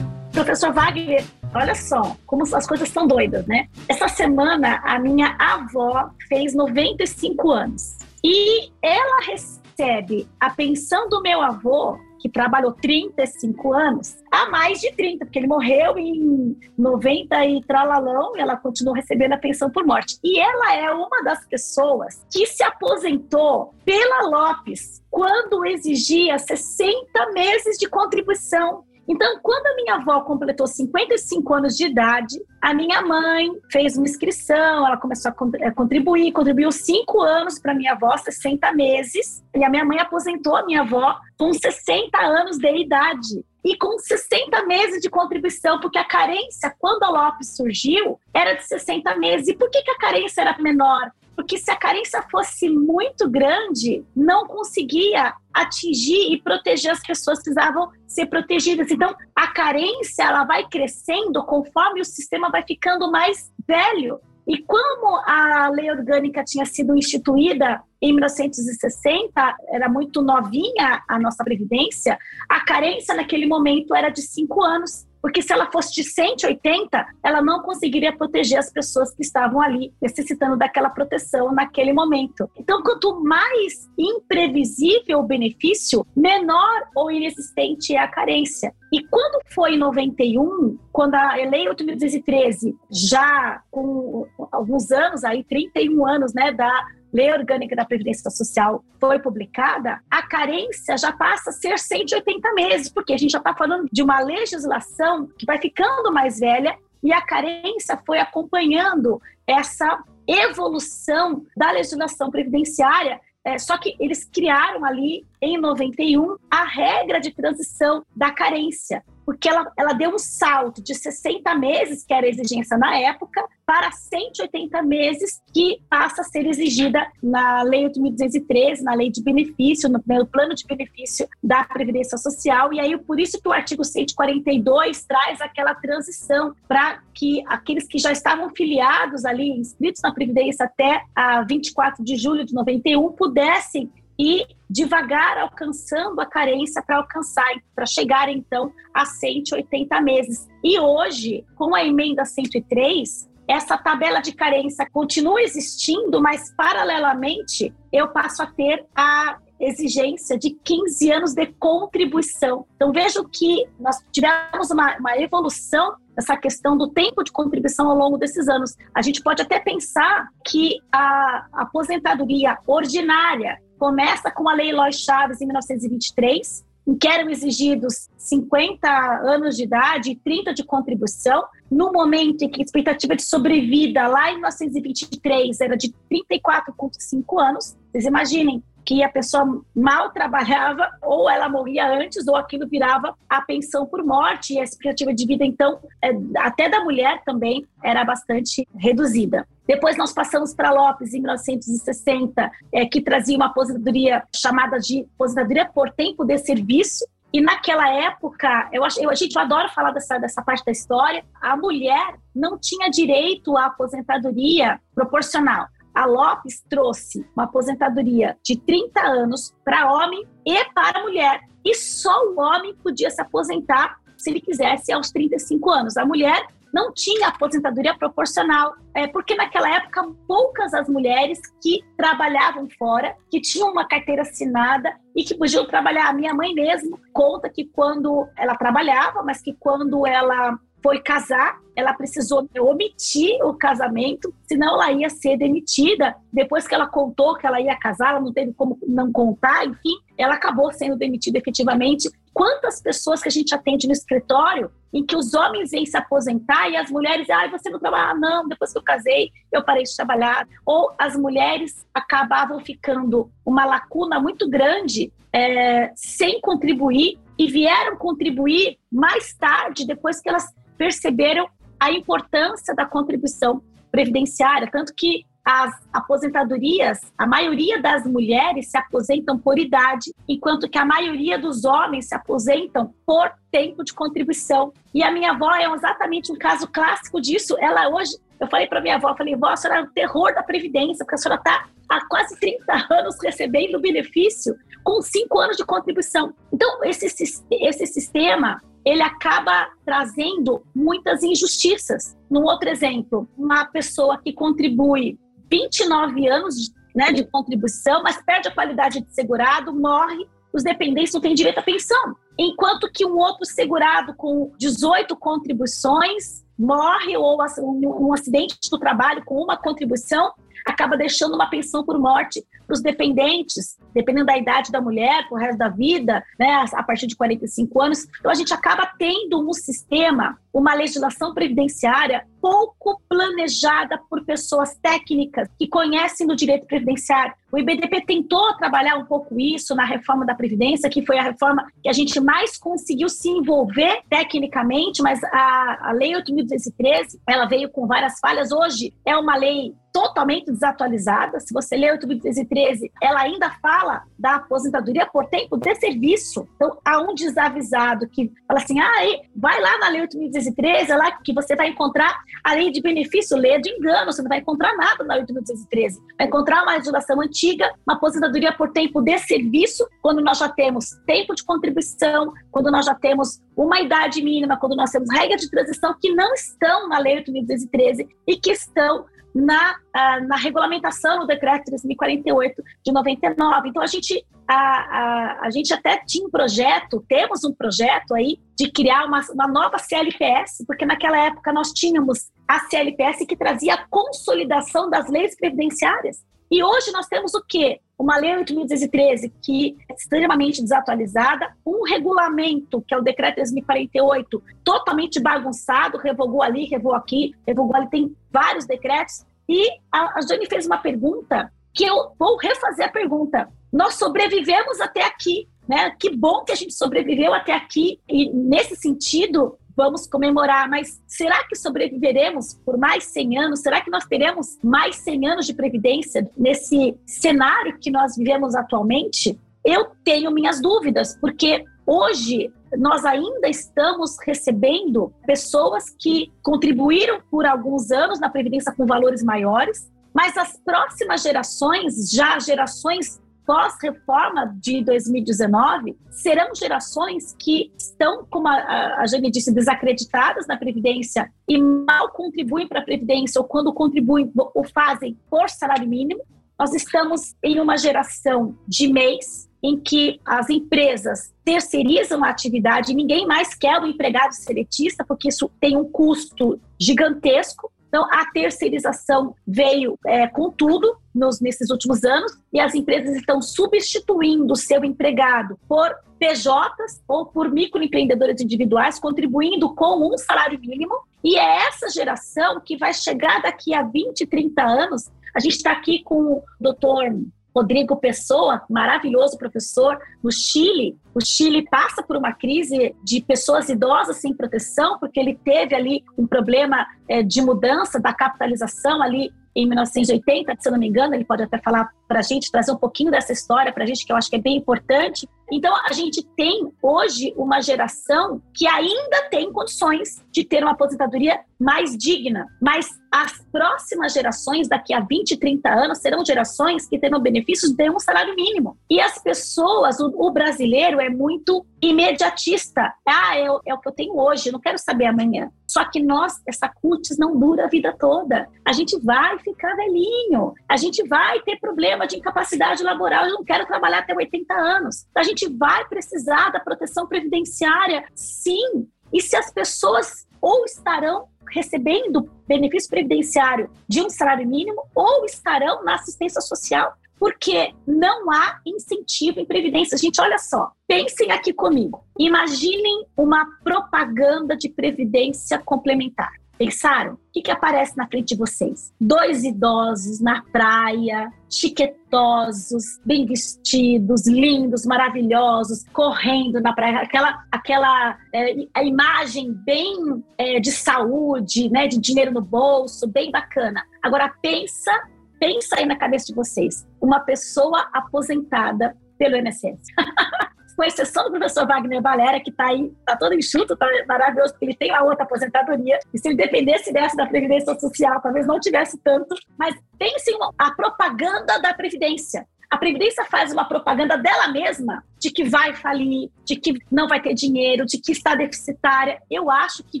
Professor Wagner, olha só como as coisas estão doidas, né? Essa semana a minha avó fez 95 anos e ela recebe a pensão do meu avô que trabalhou 35 anos, há mais de 30, porque ele morreu em 90 e tralalão, e ela continuou recebendo a pensão por morte. E ela é uma das pessoas que se aposentou pela Lopes quando exigia 60 meses de contribuição então, quando a minha avó completou 55 anos de idade, a minha mãe fez uma inscrição, ela começou a eh, contribuir, contribuiu 5 anos para minha avó, 60 meses, e a minha mãe aposentou a minha avó com 60 anos de idade e com 60 meses de contribuição, porque a carência, quando a Lopes surgiu, era de 60 meses. E por que, que a carência era menor? Porque se a carência fosse muito grande, não conseguia atingir e proteger as pessoas que precisavam ser protegidas. Então, a carência ela vai crescendo conforme o sistema vai ficando mais velho. E como a lei orgânica tinha sido instituída em 1960, era muito novinha a nossa previdência, a carência naquele momento era de cinco anos. Porque se ela fosse de 180, ela não conseguiria proteger as pessoas que estavam ali necessitando daquela proteção naquele momento. Então, quanto mais imprevisível o benefício, menor ou inexistente é a carência. E quando foi em 91, quando a Lei 8.213, já com alguns anos, aí 31 anos, né, da Lei Orgânica da Previdência Social foi publicada, a carência já passa a ser 180 meses, porque a gente já está falando de uma legislação que vai ficando mais velha e a carência foi acompanhando essa evolução da legislação previdenciária é, só que eles criaram ali em 91 a regra de transição da carência porque ela, ela deu um salto de 60 meses, que era a exigência na época, para 180 meses, que passa a ser exigida na Lei 8.213, na Lei de Benefício, no, no plano de benefício da Previdência Social. E aí, por isso que o artigo 142 traz aquela transição para que aqueles que já estavam filiados ali, inscritos na Previdência até a 24 de julho de 91, pudessem e devagar alcançando a carência para alcançar, para chegar então a 180 meses. E hoje, com a emenda 103, essa tabela de carência continua existindo, mas paralelamente eu passo a ter a exigência de 15 anos de contribuição. Então vejo que nós tivemos uma, uma evolução essa questão do tempo de contribuição ao longo desses anos. A gente pode até pensar que a aposentadoria ordinária começa com a Lei Lois Chaves em 1923, em que eram exigidos 50 anos de idade e 30 de contribuição, no momento em que a expectativa de sobrevida lá em 1923 era de 34,5 anos. Vocês imaginem, que a pessoa mal trabalhava, ou ela morria antes, ou aquilo virava a pensão por morte, e a expectativa de vida, então, é, até da mulher também, era bastante reduzida. Depois nós passamos para Lopes, em 1960, é, que trazia uma aposentadoria chamada de aposentadoria por tempo de serviço, e naquela época, eu, acho, eu, gente adora falar dessa, dessa parte da história, a mulher não tinha direito à aposentadoria proporcional a Lopes trouxe uma aposentadoria de 30 anos para homem e para mulher. E só o homem podia se aposentar se ele quisesse aos 35 anos. A mulher não tinha aposentadoria proporcional, é, porque naquela época poucas as mulheres que trabalhavam fora, que tinham uma carteira assinada e que podiam trabalhar. A minha mãe mesmo conta que quando ela trabalhava, mas que quando ela foi casar, ela precisou omitir o casamento, senão ela ia ser demitida. Depois que ela contou que ela ia casar, ela não teve como não contar, enfim, ela acabou sendo demitida efetivamente. Quantas pessoas que a gente atende no escritório em que os homens vêm se aposentar e as mulheres, ah, você não trabalha, não, depois que eu casei, eu parei de trabalhar. Ou as mulheres acabavam ficando uma lacuna muito grande é, sem contribuir e vieram contribuir mais tarde, depois que elas perceberam a importância da contribuição previdenciária, tanto que as aposentadorias, a maioria das mulheres se aposentam por idade, enquanto que a maioria dos homens se aposentam por tempo de contribuição. E a minha avó é exatamente um caso clássico disso. Ela hoje, eu falei para minha avó, falei, vó, a senhora é o terror da previdência, porque a senhora está há quase 30 anos recebendo benefício com 5 anos de contribuição. Então, esse, esse sistema ele acaba trazendo muitas injustiças. Num outro exemplo, uma pessoa que contribui 29 anos de, né, de contribuição, mas perde a qualidade de segurado, morre, os dependentes não têm direito à pensão. Enquanto que um outro segurado com 18 contribuições morre ou um acidente do trabalho com uma contribuição acaba deixando uma pensão por morte para os dependentes, dependendo da idade da mulher, para o resto da vida, né, a partir de 45 anos. Então, a gente acaba tendo um sistema, uma legislação previdenciária pouco planejada por pessoas técnicas que conhecem do direito previdenciário. O IBDP tentou trabalhar um pouco isso na reforma da Previdência, que foi a reforma que a gente mais conseguiu se envolver tecnicamente, mas a, a Lei 8.213, ela veio com várias falhas. Hoje é uma lei totalmente desatualizada. Se você ler 8.213, ela ainda fala da aposentadoria por tempo de serviço. Então, há um desavisado que fala assim, ah, vai lá na Lei 8.213, é lá que você vai encontrar a lei de benefício, lei de engano, você não vai encontrar nada na 8.213. Vai encontrar uma legislação antiga, uma aposentadoria por tempo de serviço, quando nós já temos tempo de contribuição, quando nós já temos uma idade mínima, quando nós temos regras de transição que não estão na Lei 8.213 e que estão na, uh, na regulamentação no decreto 3048 de 99. Então, a gente, a, a, a gente até tinha um projeto, temos um projeto aí de criar uma, uma nova CLPS, porque naquela época nós tínhamos a CLPS que trazia a consolidação das leis previdenciárias. E hoje nós temos o quê? Uma lei 8.213 que é extremamente desatualizada, um regulamento, que é o decreto 3048, totalmente bagunçado, revogou ali, revogou aqui, revogou ali, tem vários decretos. E a, a Jane fez uma pergunta que eu vou refazer a pergunta. Nós sobrevivemos até aqui, né? Que bom que a gente sobreviveu até aqui e nesse sentido vamos comemorar, mas será que sobreviveremos por mais 100 anos? Será que nós teremos mais 100 anos de previdência nesse cenário que nós vivemos atualmente? Eu tenho minhas dúvidas, porque hoje nós ainda estamos recebendo pessoas que contribuíram por alguns anos na previdência com valores maiores, mas as próximas gerações, já gerações pós-reforma de 2019, serão gerações que estão, como a, a Jane disse, desacreditadas na Previdência e mal contribuem para a Previdência, ou quando contribuem, o fazem por salário mínimo. Nós estamos em uma geração de mês em que as empresas terceirizam a atividade e ninguém mais quer o empregado seletista, porque isso tem um custo gigantesco. Então, a terceirização veio é, com tudo nos, nesses últimos anos e as empresas estão substituindo o seu empregado por PJs ou por microempreendedores individuais, contribuindo com um salário mínimo. E é essa geração que vai chegar daqui a 20, 30 anos. A gente está aqui com o doutor Rodrigo Pessoa, maravilhoso professor no Chile. O Chile passa por uma crise de pessoas idosas sem proteção, porque ele teve ali um problema é, de mudança da capitalização ali em 1980, se eu não me engano, ele pode até falar para a gente, trazer um pouquinho dessa história para a gente, que eu acho que é bem importante. Então, a gente tem hoje uma geração que ainda tem condições de ter uma aposentadoria mais digna, mas as próximas gerações, daqui a 20, 30 anos, serão gerações que terão benefícios de um salário mínimo. E as pessoas, o, o brasileiro é muito imediatista. Ah, é, é, o que eu tenho hoje, não quero saber amanhã. Só que nós, essa cutis não dura a vida toda. A gente vai ficar velhinho, a gente vai ter problema de incapacidade laboral, eu não quero trabalhar até 80 anos. A gente vai precisar da proteção previdenciária, sim. E se as pessoas ou estarão recebendo benefício previdenciário de um salário mínimo ou estarão na assistência social, porque não há incentivo em previdência. Gente, olha só, pensem aqui comigo. Imaginem uma propaganda de previdência complementar. Pensaram? O que, que aparece na frente de vocês? Dois idosos na praia, chiquetosos, bem vestidos, lindos, maravilhosos, correndo na praia. Aquela, aquela é, a imagem bem é, de saúde, né, de dinheiro no bolso, bem bacana. Agora pensa, pensa aí na cabeça de vocês, uma pessoa aposentada pelo INSS. com exceção do professor Wagner Valera, que está aí, está todo enxuto, está maravilhoso, porque ele tem uma outra aposentadoria. E se ele dependesse dessa da Previdência Social, talvez não tivesse tanto. Mas pense a propaganda da Previdência. A Previdência faz uma propaganda dela mesma de que vai falir, de que não vai ter dinheiro, de que está deficitária. Eu acho que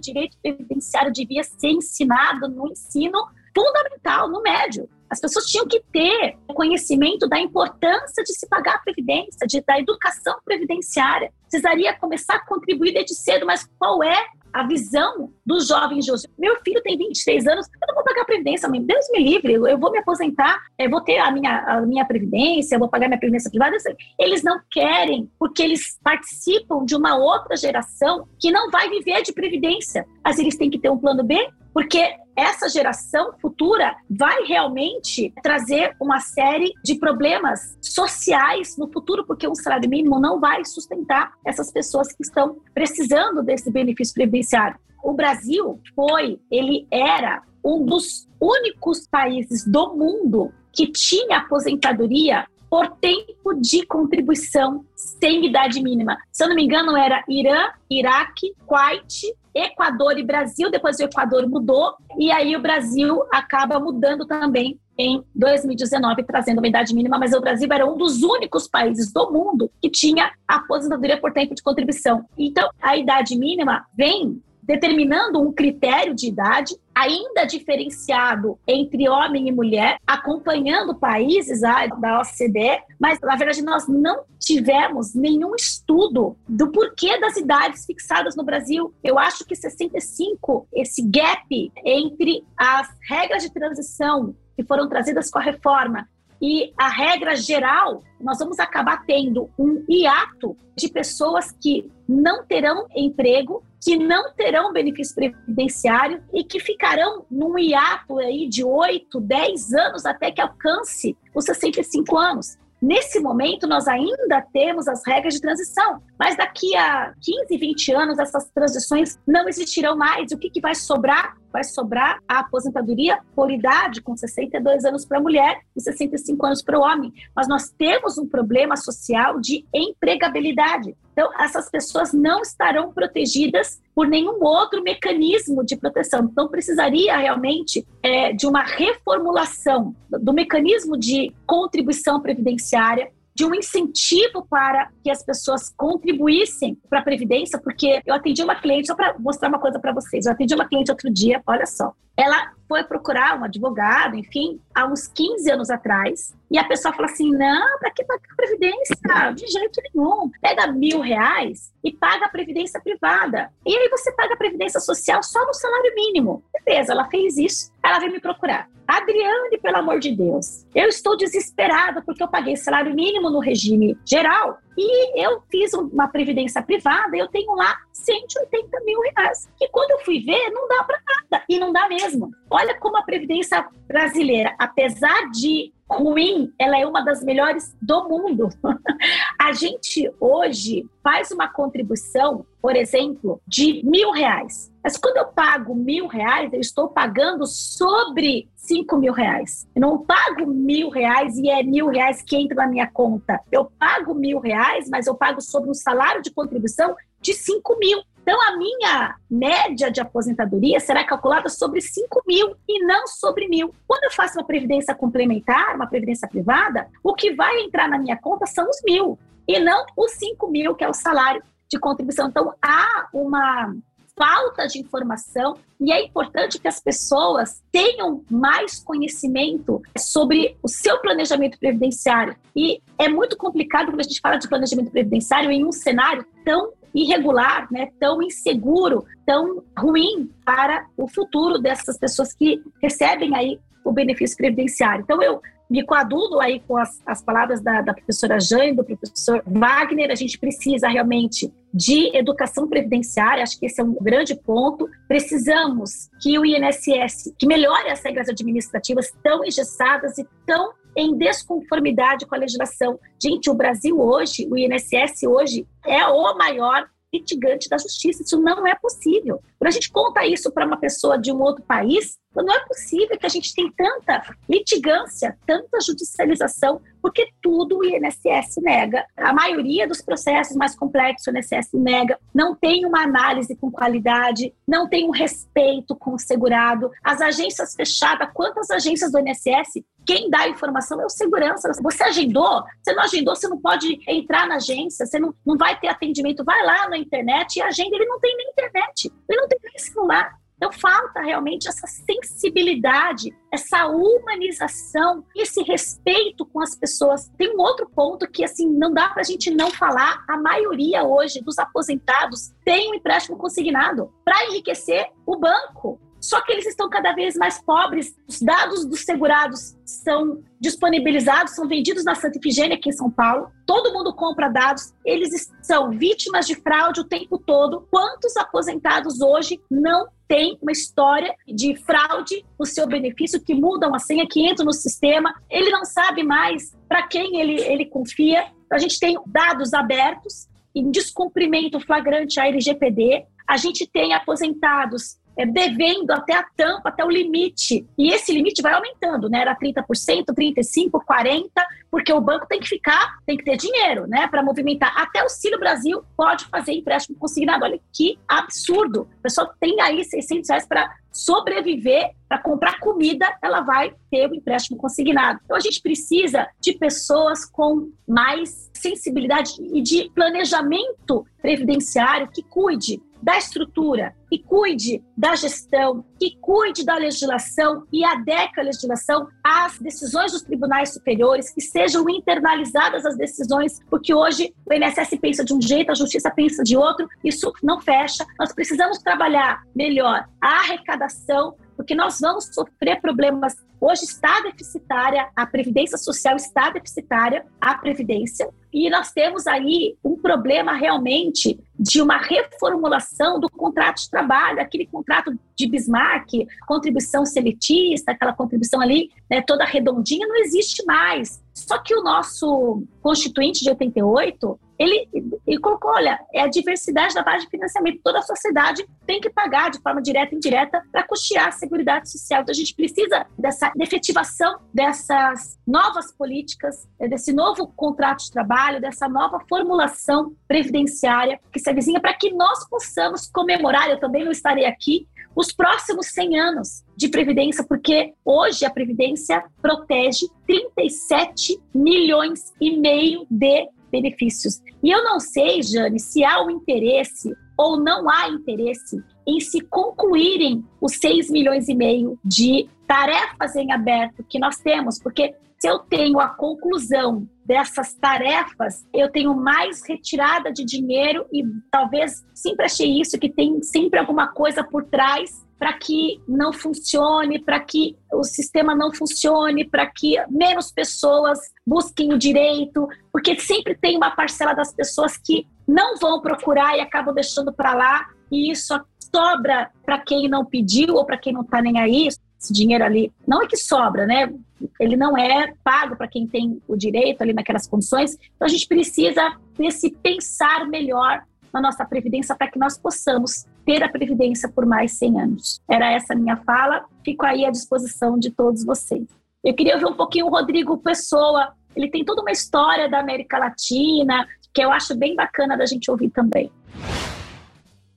direito previdenciário devia ser ensinado no ensino fundamental, no médio. As pessoas tinham que ter conhecimento da importância de se pagar a previdência, de, da educação previdenciária. Precisaria começar a contribuir desde cedo, mas qual é a visão dos jovens. Meu filho tem 23 anos, eu não vou pagar a previdência, mãe. Deus me livre, eu vou me aposentar, eu vou ter a minha, a minha previdência, eu vou pagar minha previdência privada. Eles não querem, porque eles participam de uma outra geração que não vai viver de previdência. Mas eles têm que ter um plano B, porque essa geração futura vai realmente trazer uma série de problemas sociais no futuro, porque um salário mínimo não vai sustentar essas pessoas que estão precisando desse benefício previdenciário. O Brasil foi, ele era um dos únicos países do mundo que tinha aposentadoria por tempo de contribuição sem idade mínima. Se eu não me engano, era Irã, Iraque, Kuwait, Equador e Brasil. Depois o Equador mudou e aí o Brasil acaba mudando também em 2019, trazendo uma idade mínima, mas o Brasil era um dos únicos países do mundo que tinha aposentadoria por tempo de contribuição. Então, a idade mínima vem determinando um critério de idade ainda diferenciado entre homem e mulher, acompanhando países da OCDE, mas na verdade nós não tivemos nenhum estudo do porquê das idades fixadas no Brasil. Eu acho que 65, esse gap entre as regras de transição que foram trazidas com a reforma E a regra geral, nós vamos acabar tendo um hiato de pessoas que não terão emprego, que não terão benefício previdenciário e que ficarão num hiato aí de 8, 10 anos até que alcance os 65 anos. Nesse momento, nós ainda temos as regras de transição, mas daqui a 15, 20 anos, essas transições não existirão mais. O que, que vai sobrar? Vai sobrar a aposentadoria por idade, com 62 anos para a mulher e 65 anos para o homem. Mas nós temos um problema social de empregabilidade. Então, essas pessoas não estarão protegidas por nenhum outro mecanismo de proteção. Então, precisaria realmente é, de uma reformulação do mecanismo de contribuição previdenciária de um incentivo para que as pessoas contribuíssem para a Previdência, porque eu atendi uma cliente, só para mostrar uma coisa para vocês, eu atendi uma cliente outro dia, olha só, ela foi procurar um advogado, enfim, há uns 15 anos atrás, e a pessoa fala assim: não, para que pagar previdência? De jeito nenhum. Pega mil reais e paga a previdência privada. E aí você paga a previdência social só no salário mínimo. Beleza, ela fez isso, ela veio me procurar. Adriane, pelo amor de Deus, eu estou desesperada porque eu paguei salário mínimo no regime geral e eu fiz uma previdência privada, eu tenho lá 180 mil reais. Que quando eu fui ver, não dá para nada. E não dá mesmo. Olha como a previdência brasileira, apesar de ruim, ela é uma das melhores do mundo. a gente hoje faz uma contribuição, por exemplo, de mil reais. Mas quando eu pago mil reais, eu estou pagando sobre cinco mil reais. Eu não pago mil reais e é mil reais que entra na minha conta. Eu pago mil reais, mas eu pago sobre um salário de contribuição de cinco mil. Então, a minha média de aposentadoria será calculada sobre 5 mil e não sobre mil. Quando eu faço uma previdência complementar, uma previdência privada, o que vai entrar na minha conta são os mil e não os 5 mil, que é o salário de contribuição. Então, há uma falta de informação e é importante que as pessoas tenham mais conhecimento sobre o seu planejamento previdenciário. E é muito complicado quando a gente fala de planejamento previdenciário em um cenário tão irregular, né, tão inseguro, tão ruim para o futuro dessas pessoas que recebem aí o benefício previdenciário. Então eu me coaduno aí com as, as palavras da, da professora Jane, do professor Wagner, a gente precisa realmente de educação previdenciária, acho que esse é um grande ponto. Precisamos que o INSS, que melhore as regras administrativas tão engessadas e tão em desconformidade com a legislação. Gente, o Brasil hoje, o INSS hoje, é o maior litigante da justiça. Isso não é possível. Quando a gente conta isso para uma pessoa de um outro país, não é possível que a gente tenha tanta litigância, tanta judicialização, porque tudo o INSS nega. A maioria dos processos mais complexos o INSS nega. Não tem uma análise com qualidade, não tem um respeito com o segurado. As agências fechadas, quantas agências do INSS quem dá a informação é o segurança. Você agendou? Você não agendou, você não pode entrar na agência, você não, não vai ter atendimento. Vai lá na internet e agenda. Ele não tem nem internet, ele não tem nem celular. Então falta realmente essa sensibilidade, essa humanização, esse respeito com as pessoas. Tem um outro ponto que assim não dá para a gente não falar. A maioria hoje dos aposentados tem um empréstimo consignado para enriquecer o banco. Só que eles estão cada vez mais pobres. Os dados dos segurados são disponibilizados, são vendidos na Santa Ifigênia aqui em São Paulo. Todo mundo compra dados. Eles são vítimas de fraude o tempo todo. Quantos aposentados hoje não têm uma história de fraude no seu benefício, que mudam a senha, que entram no sistema? Ele não sabe mais para quem ele, ele confia. A gente tem dados abertos em descumprimento flagrante à LGPD. A gente tem aposentados é, devendo até a tampa, até o limite. E esse limite vai aumentando, né? Era 30%, 35%, 40%, porque o banco tem que ficar, tem que ter dinheiro, né? Para movimentar. Até o Cílio Brasil pode fazer empréstimo consignado. Olha que absurdo. A pessoa tem aí 600 reais para sobreviver, para comprar comida, ela vai ter o empréstimo consignado. Então a gente precisa de pessoas com mais sensibilidade e de planejamento previdenciário que cuide da estrutura, que cuide da gestão, que cuide da legislação e adeque a legislação às decisões dos tribunais superiores, que sejam internalizadas as decisões, porque hoje o INSS pensa de um jeito, a justiça pensa de outro, isso não fecha. Nós precisamos trabalhar melhor a arrecadação porque nós vamos sofrer problemas. Hoje está deficitária, a Previdência Social está deficitária, a Previdência, e nós temos aí um problema realmente de uma reformulação do contrato de trabalho, aquele contrato de Bismarck, contribuição seletista, aquela contribuição ali né, toda redondinha, não existe mais. Só que o nosso constituinte de 88, ele, ele colocou, olha, é a diversidade da base de financiamento. Toda a sociedade tem que pagar de forma direta e indireta para custear a Seguridade Social. Então, a gente precisa dessa efetivação dessas novas políticas, é, desse novo contrato de trabalho, dessa nova formulação previdenciária que se avizinha para que nós possamos comemorar, eu também não estarei aqui, os próximos 100 anos de previdência, porque hoje a previdência protege 37 milhões e meio de benefícios. E eu não sei, Jane, se há o interesse ou não há interesse em se concluírem os 6 milhões e meio de tarefas em aberto que nós temos, porque se eu tenho a conclusão dessas tarefas, eu tenho mais retirada de dinheiro e talvez sempre achei isso, que tem sempre alguma coisa por trás para que não funcione, para que o sistema não funcione, para que menos pessoas busquem o direito, porque sempre tem uma parcela das pessoas que não vão procurar e acabam deixando para lá, e isso sobra para quem não pediu ou para quem não está nem aí. Esse dinheiro ali não é que sobra, né? Ele não é pago para quem tem o direito ali naquelas condições. Então a gente precisa desse pensar melhor na nossa previdência para que nós possamos ter a previdência por mais 100 anos. Era essa minha fala. Fico aí à disposição de todos vocês. Eu queria ouvir um pouquinho o Rodrigo Pessoa. Ele tem toda uma história da América Latina que eu acho bem bacana da gente ouvir também.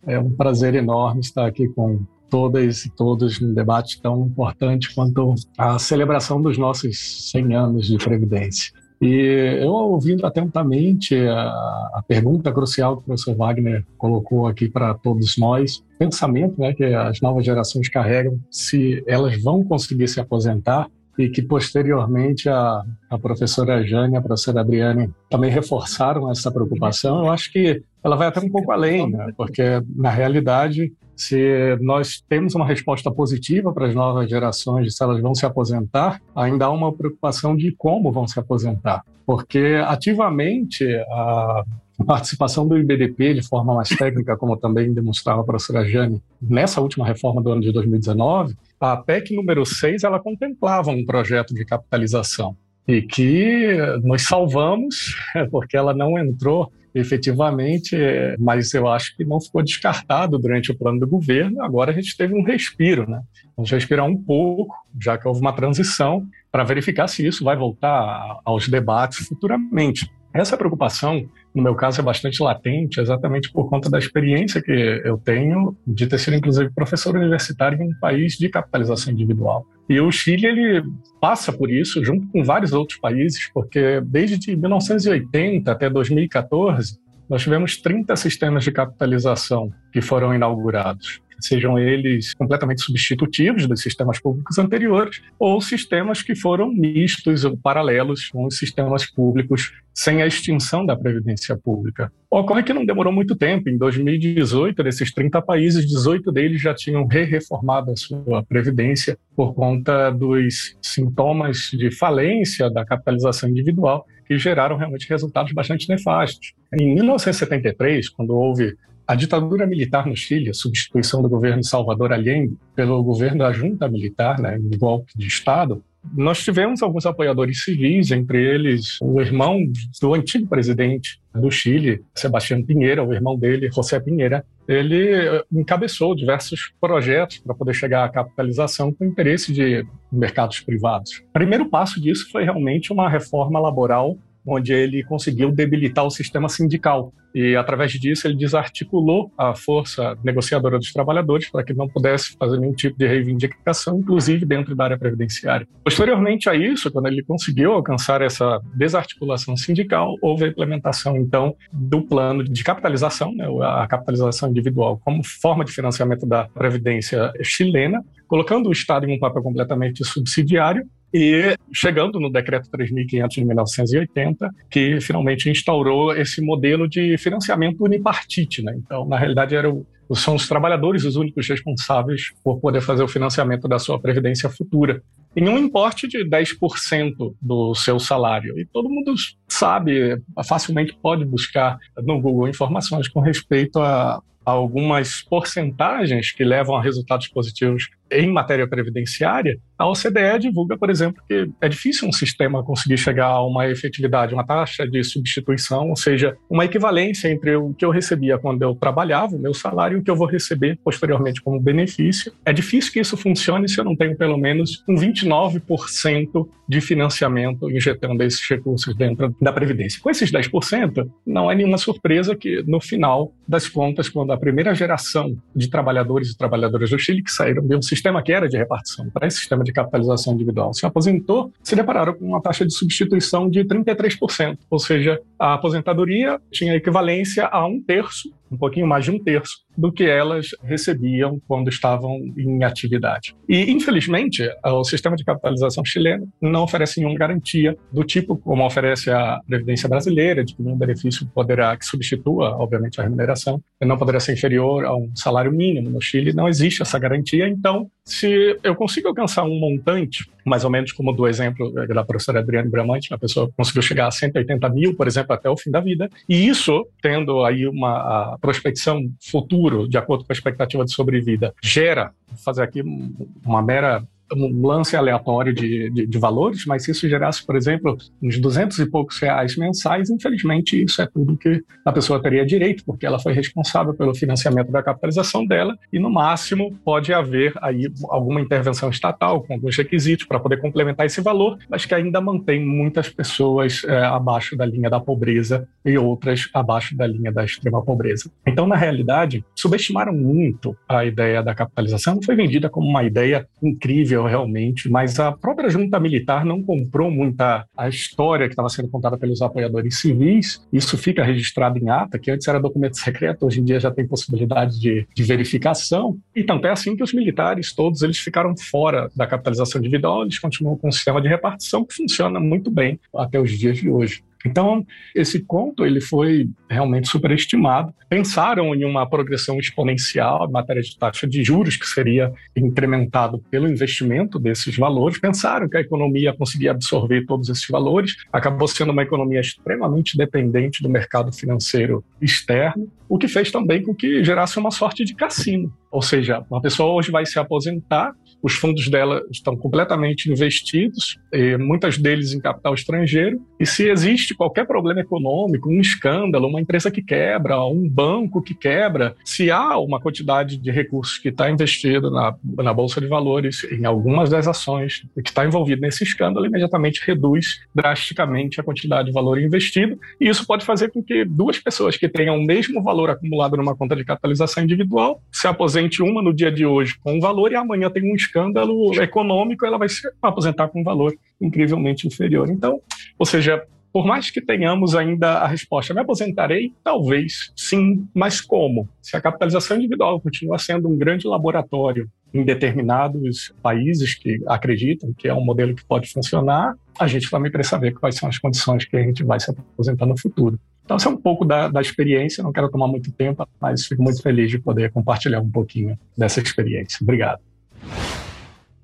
É um prazer enorme estar aqui com todas e todos num debate tão importante quanto a celebração dos nossos 100 anos de Previdência. E eu ouvindo atentamente a, a, pergunta crucial que o professor Wagner colocou aqui para todos nós, pensamento né, que as novas gerações carregam, se elas vão conseguir se aposentar, e que posteriormente a, a professora Jane e a professora Adriane também reforçaram essa preocupação, eu acho que ela vai até um pouco além, né? porque na realidade se nós temos uma resposta positiva para as novas gerações de se elas vão se aposentar, ainda há uma preocupação de como vão se aposentar. Porque ativamente a participação do IBDP de forma mais técnica, como também demonstrava a professora Jane, nessa última reforma do ano de 2019, a PEC número 6 ela contemplava um projeto de capitalização e que nós salvamos porque ela não entrou efetivamente, mas eu acho que não ficou descartado durante o plano do governo. Agora a gente teve um respiro, né? Vamos respirar um pouco, já que houve uma transição, para verificar se isso vai voltar aos debates futuramente. Essa preocupação, no meu caso, é bastante latente, exatamente por conta da experiência que eu tenho de ter sido, inclusive, professor universitário em um país de capitalização individual. E o Chile ele passa por isso, junto com vários outros países, porque desde 1980 até 2014, nós tivemos 30 sistemas de capitalização que foram inaugurados sejam eles completamente substitutivos dos sistemas públicos anteriores, ou sistemas que foram mistos ou paralelos com os sistemas públicos sem a extinção da previdência pública. Ocorre que não demorou muito tempo. Em 2018, desses 30 países, 18 deles já tinham re-reformado a sua previdência por conta dos sintomas de falência da capitalização individual, que geraram realmente resultados bastante nefastos. Em 1973, quando houve a ditadura militar no Chile, a substituição do governo Salvador Allende pelo governo da junta militar, né, um golpe de Estado, nós tivemos alguns apoiadores civis, entre eles o irmão do antigo presidente do Chile, Sebastião Pinheira, o irmão dele, José Pinheira. Ele eh, encabeçou diversos projetos para poder chegar à capitalização com interesse de mercados privados. O primeiro passo disso foi realmente uma reforma laboral onde ele conseguiu debilitar o sistema sindical. E, através disso, ele desarticulou a força negociadora dos trabalhadores para que não pudesse fazer nenhum tipo de reivindicação, inclusive dentro da área previdenciária. Posteriormente a isso, quando ele conseguiu alcançar essa desarticulação sindical, houve a implementação, então, do plano de capitalização, né, a capitalização individual, como forma de financiamento da previdência chilena, colocando o Estado em um papel completamente subsidiário e chegando no decreto 3.500 de 1980, que finalmente instaurou esse modelo de financiamento unipartite. Né? Então, na realidade, era o, são os trabalhadores os únicos responsáveis por poder fazer o financiamento da sua previdência futura em um importe de 10% do seu salário. E todo mundo sabe, facilmente pode buscar no Google informações com respeito a algumas porcentagens que levam a resultados positivos em matéria previdenciária, a OCDE divulga, por exemplo, que é difícil um sistema conseguir chegar a uma efetividade, uma taxa de substituição, ou seja, uma equivalência entre o que eu recebia quando eu trabalhava, o meu salário, e o que eu vou receber posteriormente como benefício. É difícil que isso funcione se eu não tenho pelo menos um 29% de financiamento injetando esses recursos dentro da Previdência. Com esses 10%, não é nenhuma surpresa que no final das contas, quando a primeira geração de trabalhadores e trabalhadoras do Chile que saíram de um sistema que era de repartição para esse sistema de capitalização individual. Se aposentou, se depararam com uma taxa de substituição de 33%, ou seja, a aposentadoria tinha equivalência a um terço um pouquinho mais de um terço do que elas recebiam quando estavam em atividade. E, infelizmente, o sistema de capitalização chileno não oferece nenhuma garantia do tipo como oferece a Previdência Brasileira, de que nenhum benefício poderá, que substitua, obviamente, a remuneração, não poderá ser inferior a um salário mínimo. No Chile não existe essa garantia, então, se eu consigo alcançar um montante mais ou menos como do exemplo da professora Adriane Bramante, a pessoa conseguiu chegar a 180 mil, por exemplo, até o fim da vida, e isso, tendo aí uma prospecção futuro, de acordo com a expectativa de sobrevida, gera, vou fazer aqui uma mera um lance aleatório de, de, de, valores, mas se isso gerasse, por exemplo, uns 200 e poucos reais mensais, infelizmente isso é tudo que a pessoa teria direito, porque ela foi responsável pelo financiamento da capitalização dela e, no máximo, pode haver aí alguma intervenção estatal com alguns requisitos para poder complementar esse valor, mas que ainda mantém muitas pessoas é, abaixo da linha da pobreza e outras abaixo da linha da extrema pobreza. Então, na realidade, subestimaram muito a ideia da capitalização, foi vendida como uma ideia incrível realmente, mas a própria junta militar não comprou muita a história que estava sendo contada pelos apoiadores civis. Isso fica registrado em ata, que antes era documento secreto, hoje em dia já tem possibilidade de, de verificação. E tanto é assim que os militares todos eles ficaram fora da capitalização individual, eles continuam com um sistema de repartição que funciona muito bem até os dias de hoje. Então, esse conto ele foi realmente superestimado. Pensaram em uma progressão exponencial em matéria de taxa de juros, que seria incrementado pelo investimento desses valores. Pensaram que a economia conseguia absorver todos esses valores. Acabou sendo uma economia extremamente dependente do mercado financeiro externo, o que fez também com que gerasse uma sorte de cassino. Ou seja, uma pessoa hoje vai se aposentar, os fundos dela estão completamente investidos, muitas deles em capital estrangeiro, e se existe qualquer problema econômico, um escândalo, uma empresa que quebra, um banco que quebra, se há uma quantidade de recursos que está investido na, na Bolsa de Valores, em algumas das ações que está envolvido nesse escândalo, imediatamente reduz drasticamente a quantidade de valor investido, e isso pode fazer com que duas pessoas que tenham o mesmo valor acumulado numa conta de capitalização individual se aposente uma no dia de hoje com um valor e amanhã tem um escândalo econômico, ela vai se aposentar com um valor incrivelmente inferior. Então, ou seja, por mais que tenhamos ainda a resposta, me aposentarei? Talvez, sim, mas como? Se a capitalização individual continua sendo um grande laboratório em determinados países que acreditam que é um modelo que pode funcionar, a gente também precisa saber quais são as condições que a gente vai se aposentar no futuro. Então, isso é um pouco da, da experiência, não quero tomar muito tempo, mas fico muito feliz de poder compartilhar um pouquinho dessa experiência. Obrigado.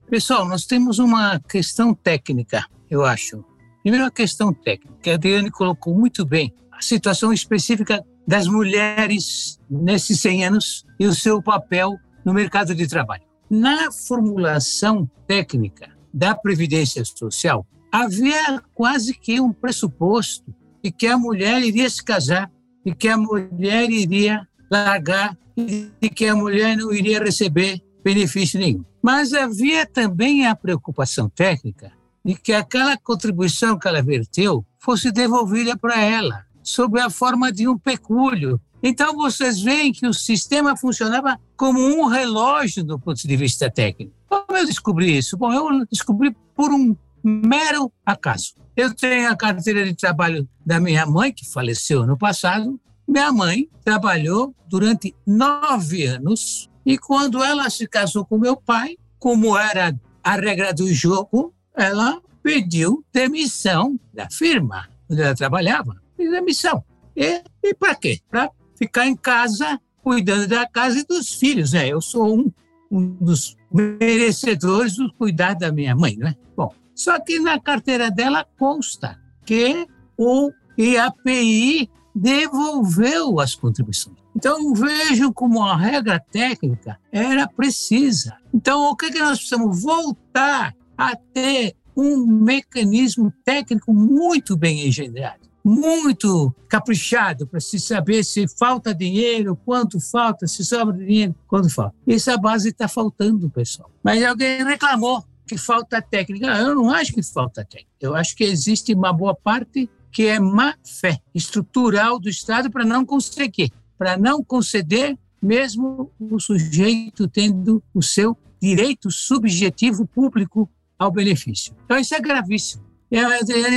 Pessoal, nós temos uma questão técnica, eu acho. Primeiro, a questão técnica. A Adriane colocou muito bem a situação específica das mulheres nesses 100 anos e o seu papel no mercado de trabalho. Na formulação técnica da Previdência Social, havia quase que um pressuposto e que a mulher iria se casar, e que a mulher iria largar, e que a mulher não iria receber benefício nenhum. Mas havia também a preocupação técnica de que aquela contribuição que ela verteu fosse devolvida para ela, sob a forma de um pecúlio. Então vocês veem que o sistema funcionava como um relógio do ponto de vista técnico. Como eu descobri isso? Bom, eu descobri por um mero acaso. Eu tenho a carteira de trabalho da minha mãe, que faleceu ano passado. Minha mãe trabalhou durante nove anos e quando ela se casou com meu pai, como era a regra do jogo, ela pediu demissão da firma onde ela trabalhava. Pediu demissão. E, e para quê? Para ficar em casa cuidando da casa e dos filhos. Né? Eu sou um, um dos merecedores do cuidar da minha mãe. Né? Bom, só que na carteira dela consta que o IAPI devolveu as contribuições. Então, vejo como a regra técnica era precisa. Então, o que, que nós precisamos? Voltar a ter um mecanismo técnico muito bem engendrado, muito caprichado para se saber se falta dinheiro, quanto falta, se sobra dinheiro, quanto falta. Essa base está faltando, pessoal. Mas alguém reclamou que falta técnica. Eu não acho que falta técnica. Eu acho que existe uma boa parte que é má fé estrutural do Estado para não conseguir, para não conceder, mesmo o sujeito tendo o seu direito subjetivo público ao benefício. Então, isso é gravíssimo. Eu,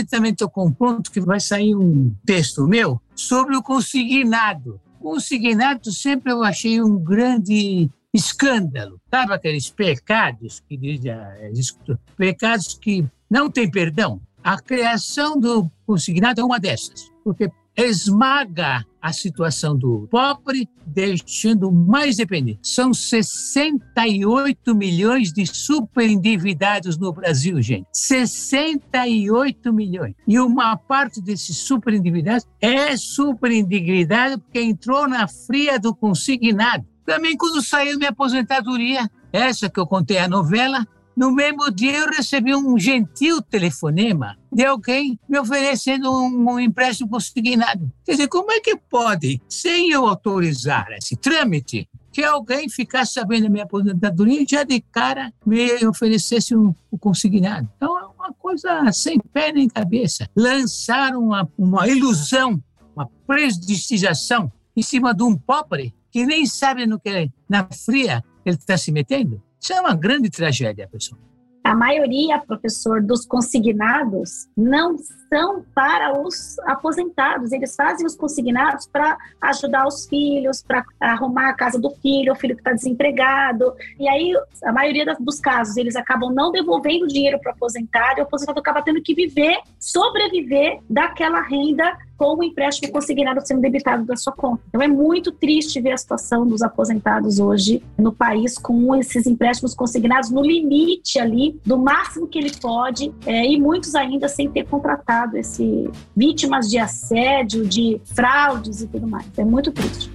também tocou um ponto que vai sair um texto meu sobre o consignado. O consignado sempre eu achei um grande escândalo. Sabe aqueles pecados que diz a pecados que não têm perdão? A criação do consignado é uma dessas, porque esmaga a situação do pobre, deixando mais dependente. São 68 milhões de superendividados no Brasil, gente. 68 milhões. E uma parte desses superendividados é superendividado porque entrou na fria do consignado. Também quando saiu minha aposentadoria, essa que eu contei a novela, no mesmo dia, eu recebi um gentil telefonema de alguém me oferecendo um, um empréstimo consignado. Quer dizer, como é que pode, sem eu autorizar esse trâmite, que alguém ficasse sabendo da minha aposentadoria e já de cara me oferecesse um, um consignado? Então, é uma coisa sem pé nem cabeça. Lançaram uma, uma ilusão, uma prestigiação em cima de um pobre que nem sabe no que na fria ele está se metendo. Isso é uma grande tragédia, pessoal. A maioria, professor, dos consignados não para os aposentados. Eles fazem os consignados para ajudar os filhos, para arrumar a casa do filho, o filho que está desempregado. E aí, a maioria dos casos, eles acabam não devolvendo dinheiro para o aposentado, e o aposentado acaba tendo que viver, sobreviver daquela renda com o empréstimo consignado sendo debitado da sua conta. Então é muito triste ver a situação dos aposentados hoje no país com esses empréstimos consignados no limite ali do máximo que ele pode é, e muitos ainda sem ter contratado esse vítimas de assédio, de fraudes e tudo mais. É muito triste.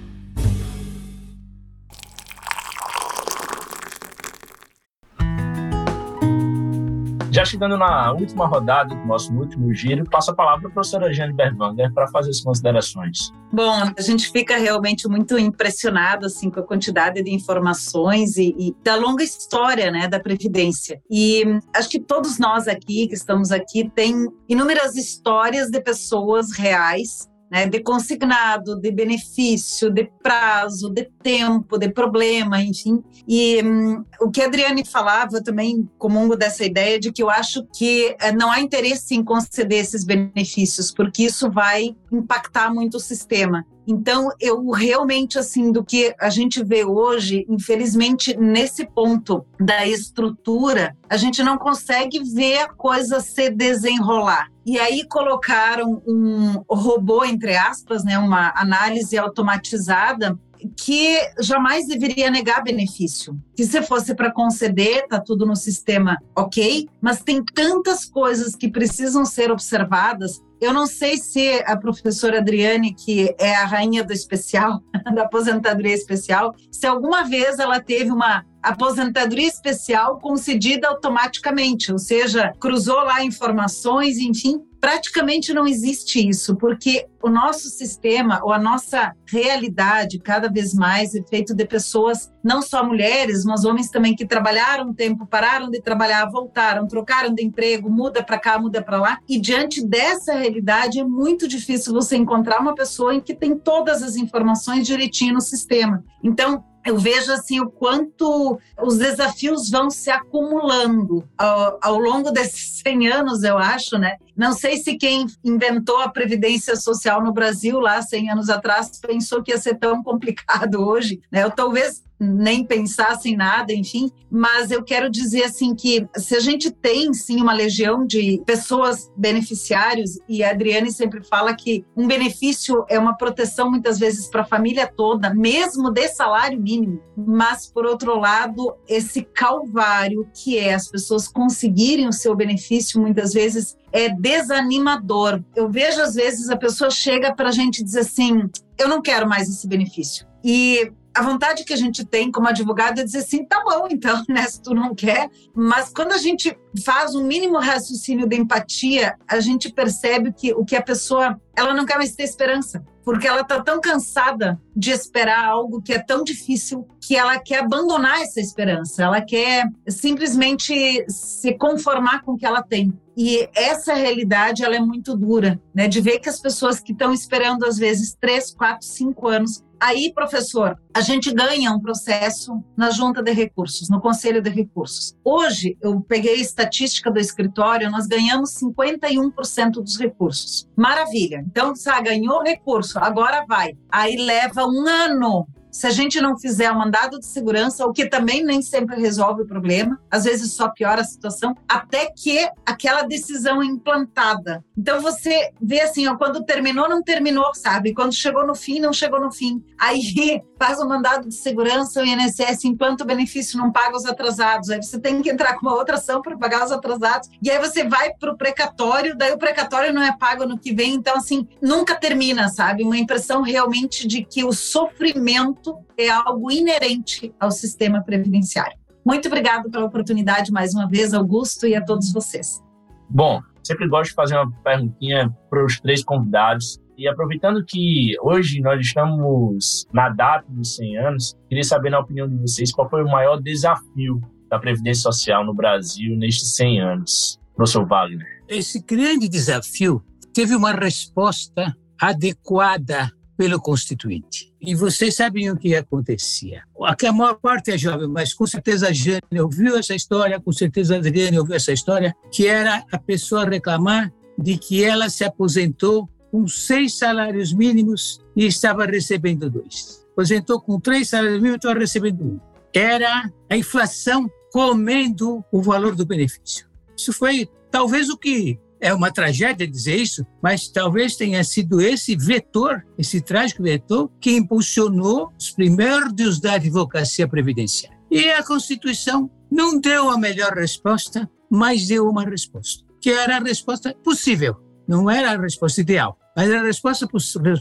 Já chegando na última rodada do nosso último giro, passo a palavra para a professora Jane Berwanger para fazer as considerações. Bom, a gente fica realmente muito impressionado assim com a quantidade de informações e, e, da longa história, né, da previdência. E acho que todos nós aqui que estamos aqui tem inúmeras histórias de pessoas reais né, de consignado, de benefício, de prazo, de tempo, de problema, enfim. E hum, o que a Adriane falava, eu também comungo dessa ideia de que eu acho que eh, não há interesse em conceder esses benefícios, porque isso vai impactar muito o sistema. Então, eu realmente, assim, do que a gente vê hoje, infelizmente, nesse ponto da estrutura, a gente não consegue ver a coisa se desenrolar. E aí colocaram um robô, entre aspas, né, uma análise automatizada que jamais deveria negar benefício. Que se fosse para conceder, tá tudo no sistema ok, mas tem tantas coisas que precisam ser observadas eu não sei se a professora Adriane, que é a rainha do especial, da aposentadoria especial, se alguma vez ela teve uma aposentadoria especial concedida automaticamente, ou seja, cruzou lá informações, enfim, praticamente não existe isso, porque o nosso sistema ou a nossa realidade cada vez mais é feito de pessoas, não só mulheres, mas homens também que trabalharam um tempo, pararam de trabalhar, voltaram, trocaram de emprego, muda para cá, muda para lá, e diante dessa realidade é muito difícil você encontrar uma pessoa em que tem todas as informações direitinho no sistema. Então, eu vejo assim o quanto os desafios vão se acumulando ao, ao, longo desses 100 anos, eu acho, né? Não sei se quem inventou a previdência social no Brasil lá 100 anos atrás pensou que ia ser tão complicado hoje, né? Eu talvez nem pensassem nada, enfim. Mas eu quero dizer assim que se a gente tem sim uma legião de pessoas beneficiários e a Adriane sempre fala que um benefício é uma proteção muitas vezes para a família toda, mesmo de salário mínimo. Mas por outro lado, esse calvário que é as pessoas conseguirem o seu benefício muitas vezes é desanimador. Eu vejo às vezes a pessoa chega para a gente dizer assim: eu não quero mais esse benefício. E a vontade que a gente tem como advogado é dizer assim, tá bom, então, né, se tu não quer. Mas quando a gente faz um mínimo raciocínio de empatia, a gente percebe que o que a pessoa, ela não quer mais ter esperança, porque ela tá tão cansada de esperar algo que é tão difícil que ela quer abandonar essa esperança, ela quer simplesmente se conformar com o que ela tem. E essa realidade ela é muito dura, né? De ver que as pessoas que estão esperando às vezes três, quatro, cinco anos Aí, professor, a gente ganha um processo na junta de recursos, no conselho de recursos. Hoje, eu peguei a estatística do escritório, nós ganhamos 51% dos recursos. Maravilha. Então, já ganhou recurso, agora vai. Aí leva um ano se a gente não fizer o mandado de segurança, o que também nem sempre resolve o problema, às vezes só piora a situação, até que aquela decisão é implantada. Então você vê assim, ó, quando terminou, não terminou, sabe? Quando chegou no fim, não chegou no fim. Aí faz o mandado de segurança, o INSS implanta o benefício, não paga os atrasados. Aí você tem que entrar com uma outra ação para pagar os atrasados. E aí você vai para o precatório, daí o precatório não é pago no que vem. Então, assim, nunca termina, sabe? Uma impressão realmente de que o sofrimento é algo inerente ao sistema previdenciário. Muito obrigado pela oportunidade mais uma vez, Augusto, e a todos vocês. Bom, sempre gosto de fazer uma perguntinha para os três convidados. E aproveitando que hoje nós estamos na data dos 100 anos, queria saber, na opinião de vocês, qual foi o maior desafio da Previdência Social no Brasil nestes 100 anos? Professor Wagner. Esse grande desafio teve uma resposta adequada pelo Constituinte. E vocês sabem o que acontecia. Aqui a maior parte é jovem, mas com certeza a Jane ouviu essa história, com certeza a Adriane ouviu essa história, que era a pessoa reclamar de que ela se aposentou com seis salários mínimos e estava recebendo dois. Aposentou com três salários mínimos e estava recebendo um. Era a inflação comendo o valor do benefício. Isso foi talvez o que é uma tragédia dizer isso, mas talvez tenha sido esse vetor, esse trágico vetor, que impulsionou os primórdios da advocacia previdenciária. E a Constituição não deu a melhor resposta, mas deu uma resposta, que era a resposta possível, não era a resposta ideal, mas era a resposta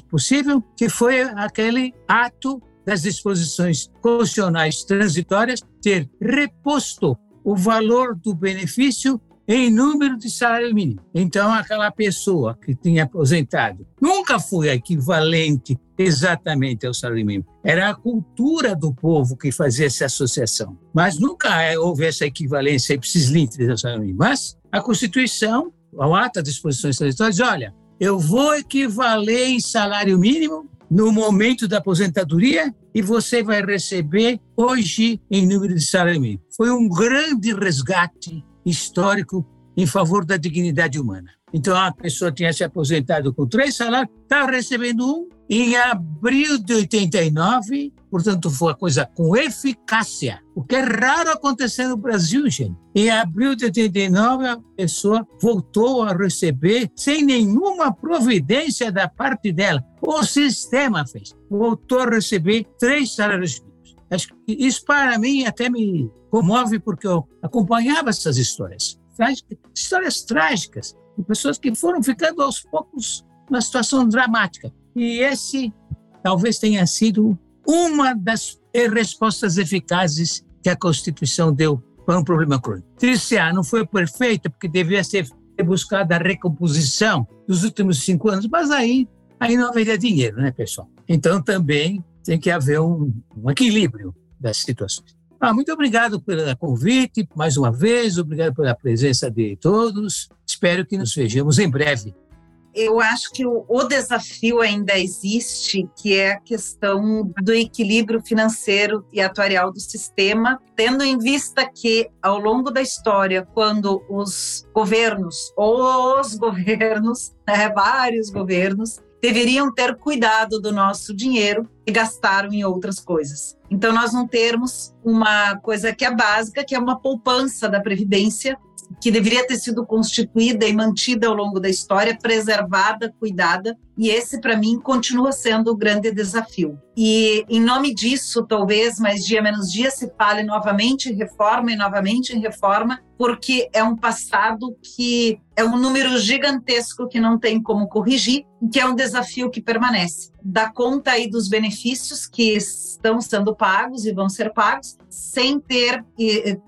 possível, que foi aquele ato das disposições constitucionais transitórias ter reposto o valor do benefício em número de salário mínimo. Então, aquela pessoa que tinha aposentado nunca foi equivalente exatamente ao salário mínimo. Era a cultura do povo que fazia essa associação. Mas nunca houve essa equivalência ipsis literis ao salário mínimo. Mas a Constituição, ao ato das disposições transitórias, olha, eu vou equivaler em salário mínimo no momento da aposentadoria e você vai receber hoje em número de salário mínimo. Foi um grande resgate histórico em favor da dignidade humana. Então, a pessoa tinha se aposentado com três salários, estava recebendo um. Em abril de 89, portanto, foi uma coisa com eficácia, o que é raro acontecer no Brasil, gente. Em abril de 89, a pessoa voltou a receber, sem nenhuma providência da parte dela. O sistema fez. Voltou a receber três salários mínimos. Acho que isso, para mim, até me comove porque eu acompanhava essas histórias. Histórias trágicas, de pessoas que foram ficando aos poucos numa situação dramática. E esse talvez tenha sido uma das respostas eficazes que a Constituição deu para um problema crônico. TCA não foi perfeita, porque devia ser buscada a recomposição dos últimos cinco anos, mas aí, aí não haveria dinheiro, né, pessoal? Então também tem que haver um, um equilíbrio das situações. Ah, muito obrigado pelo convite, mais uma vez, obrigado pela presença de todos. Espero que nos vejamos em breve. Eu acho que o, o desafio ainda existe, que é a questão do equilíbrio financeiro e atuarial do sistema, tendo em vista que, ao longo da história, quando os governos, os governos, né, vários governos, deveriam ter cuidado do nosso dinheiro e gastaram em outras coisas. Então, nós não termos uma coisa que é básica, que é uma poupança da Previdência, que deveria ter sido constituída e mantida ao longo da história, preservada, cuidada, e esse, para mim, continua sendo o grande desafio. E, em nome disso, talvez mais dia menos dia se fale novamente em reforma e novamente em reforma, porque é um passado que é um número gigantesco que não tem como corrigir, que é um desafio que permanece. Dá conta aí dos benefícios que estão sendo pagos e vão ser pagos, sem ter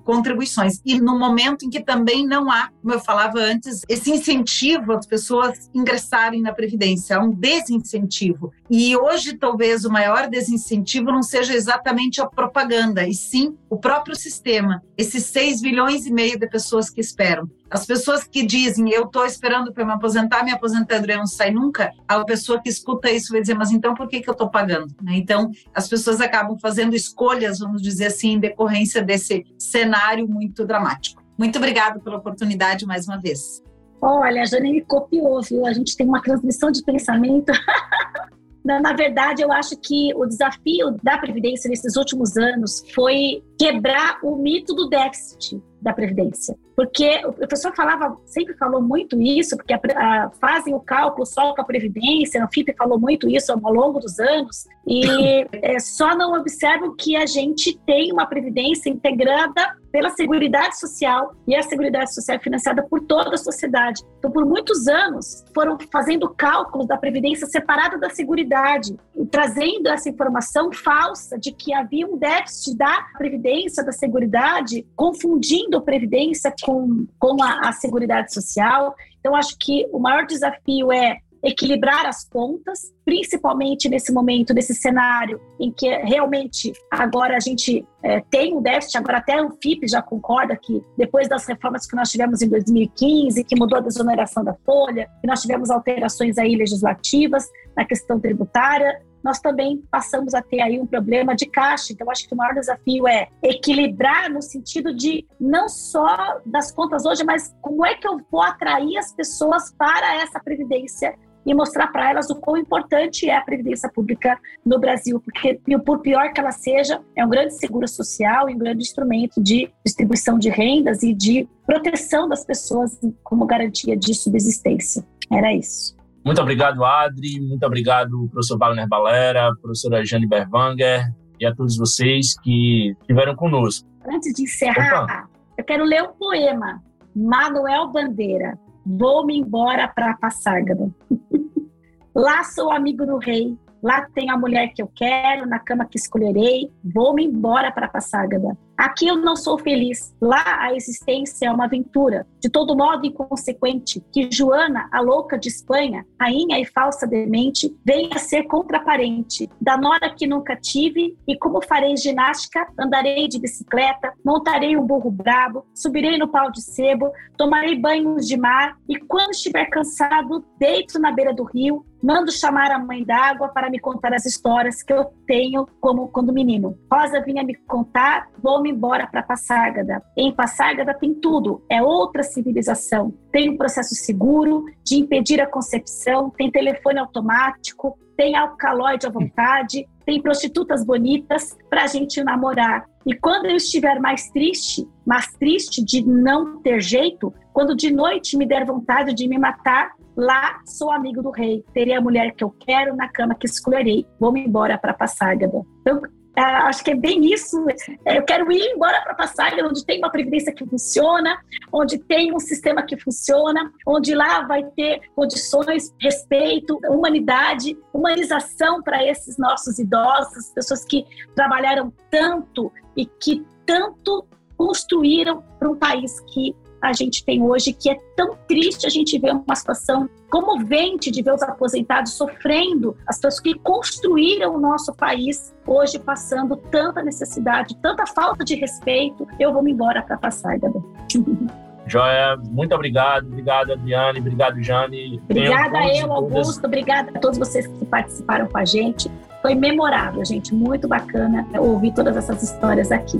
contribuições. E no momento em que também não há, como eu falava antes, esse incentivo às pessoas ingressarem na Previdência um desincentivo. E hoje, talvez, o maior desincentivo não seja exatamente a propaganda, e sim o próprio sistema. Esses 6 bilhões e meio de pessoas que esperam. As pessoas que dizem, eu estou esperando para me aposentar, minha aposentadoria não sai nunca, a pessoa que escuta isso vai dizer, mas então por que, que eu estou pagando? Né? Então, as pessoas acabam fazendo escolhas, vamos dizer assim, em decorrência desse cenário muito dramático. Muito obrigada pela oportunidade mais uma vez. Olha, a Jane me copiou, viu? A gente tem uma transmissão de pensamento. Na verdade, eu acho que o desafio da Previdência nesses últimos anos foi quebrar o mito do déficit da Previdência. Porque o professor falava, sempre falou muito isso, porque a, a, fazem o cálculo só com a Previdência, a FIP falou muito isso ao longo dos anos, e é, só não observam que a gente tem uma Previdência integrada pela Seguridade Social e a Seguridade Social é financiada por toda a sociedade. Então, por muitos anos, foram fazendo cálculos da Previdência separada da Seguridade, e trazendo essa informação falsa de que havia um déficit da Previdência, da Seguridade, confundindo a Previdência com, com a, a Seguridade Social. Então, acho que o maior desafio é equilibrar as contas, principalmente nesse momento, nesse cenário em que realmente agora a gente é, tem um déficit, agora até o FIP já concorda que depois das reformas que nós tivemos em 2015, que mudou a desoneração da folha, que nós tivemos alterações aí legislativas na questão tributária, nós também passamos a ter aí um problema de caixa. Então, acho que o maior desafio é equilibrar no sentido de não só das contas hoje, mas como é que eu vou atrair as pessoas para essa previdência e mostrar para elas o quão importante é a previdência pública no Brasil, porque por pior que ela seja, é um grande seguro social e um grande instrumento de distribuição de rendas e de proteção das pessoas como garantia de subsistência. Era isso. Muito obrigado, Adri. Muito obrigado, professor Wagner Balera, professora Jane Berwanger e a todos vocês que estiveram conosco. Antes de encerrar, Opa. eu quero ler um poema. Manuel Bandeira. Vou-me embora para Passárgada. Lá sou amigo do rei, lá tenho a mulher que eu quero, na cama que escolherei, vou-me embora para Passárgada. Aqui eu não sou feliz. Lá a existência é uma aventura, de todo modo inconsequente, que Joana, a louca de Espanha, rainha e falsa demente, venha ser contraparente da nora que nunca tive, e como farei ginástica, andarei de bicicleta, montarei um burro brabo, subirei no pau de sebo, tomarei banhos de mar, e quando estiver cansado, deito na beira do rio, mando chamar a mãe d'água para me contar as histórias que eu tenho como quando menino. Rosa vinha me contar, vou me embora para Passárgada. Em Passárgada tem tudo, é outra civilização. Tem um processo seguro de impedir a concepção, tem telefone automático, tem alcaloide à vontade, tem prostitutas bonitas para a gente namorar. E quando eu estiver mais triste, mais triste de não ter jeito, quando de noite me der vontade de me matar, lá sou amigo do rei. Terei a mulher que eu quero na cama que escolherei. Vou-me embora para Passárgada. Então, acho que é bem isso. É, eu quero ir embora para Passagem, onde tem uma previdência que funciona, onde tem um sistema que funciona, onde lá vai ter condições, respeito, humanidade, humanização para esses nossos idosos, pessoas que trabalharam tanto e que tanto construíram para um país que a gente tem hoje, que é tão triste a gente ver uma situação comovente de ver os aposentados sofrendo, as pessoas que construíram o nosso país hoje passando tanta necessidade, tanta falta de respeito. Eu vou me embora para passar, Gabi. Joia, muito obrigado. Obrigado, Adriane. Obrigado, Jane. Obrigada a eu, Augusto. Obrigada a todos vocês que participaram com a gente. Foi memorável, gente. Muito bacana ouvir todas essas histórias aqui.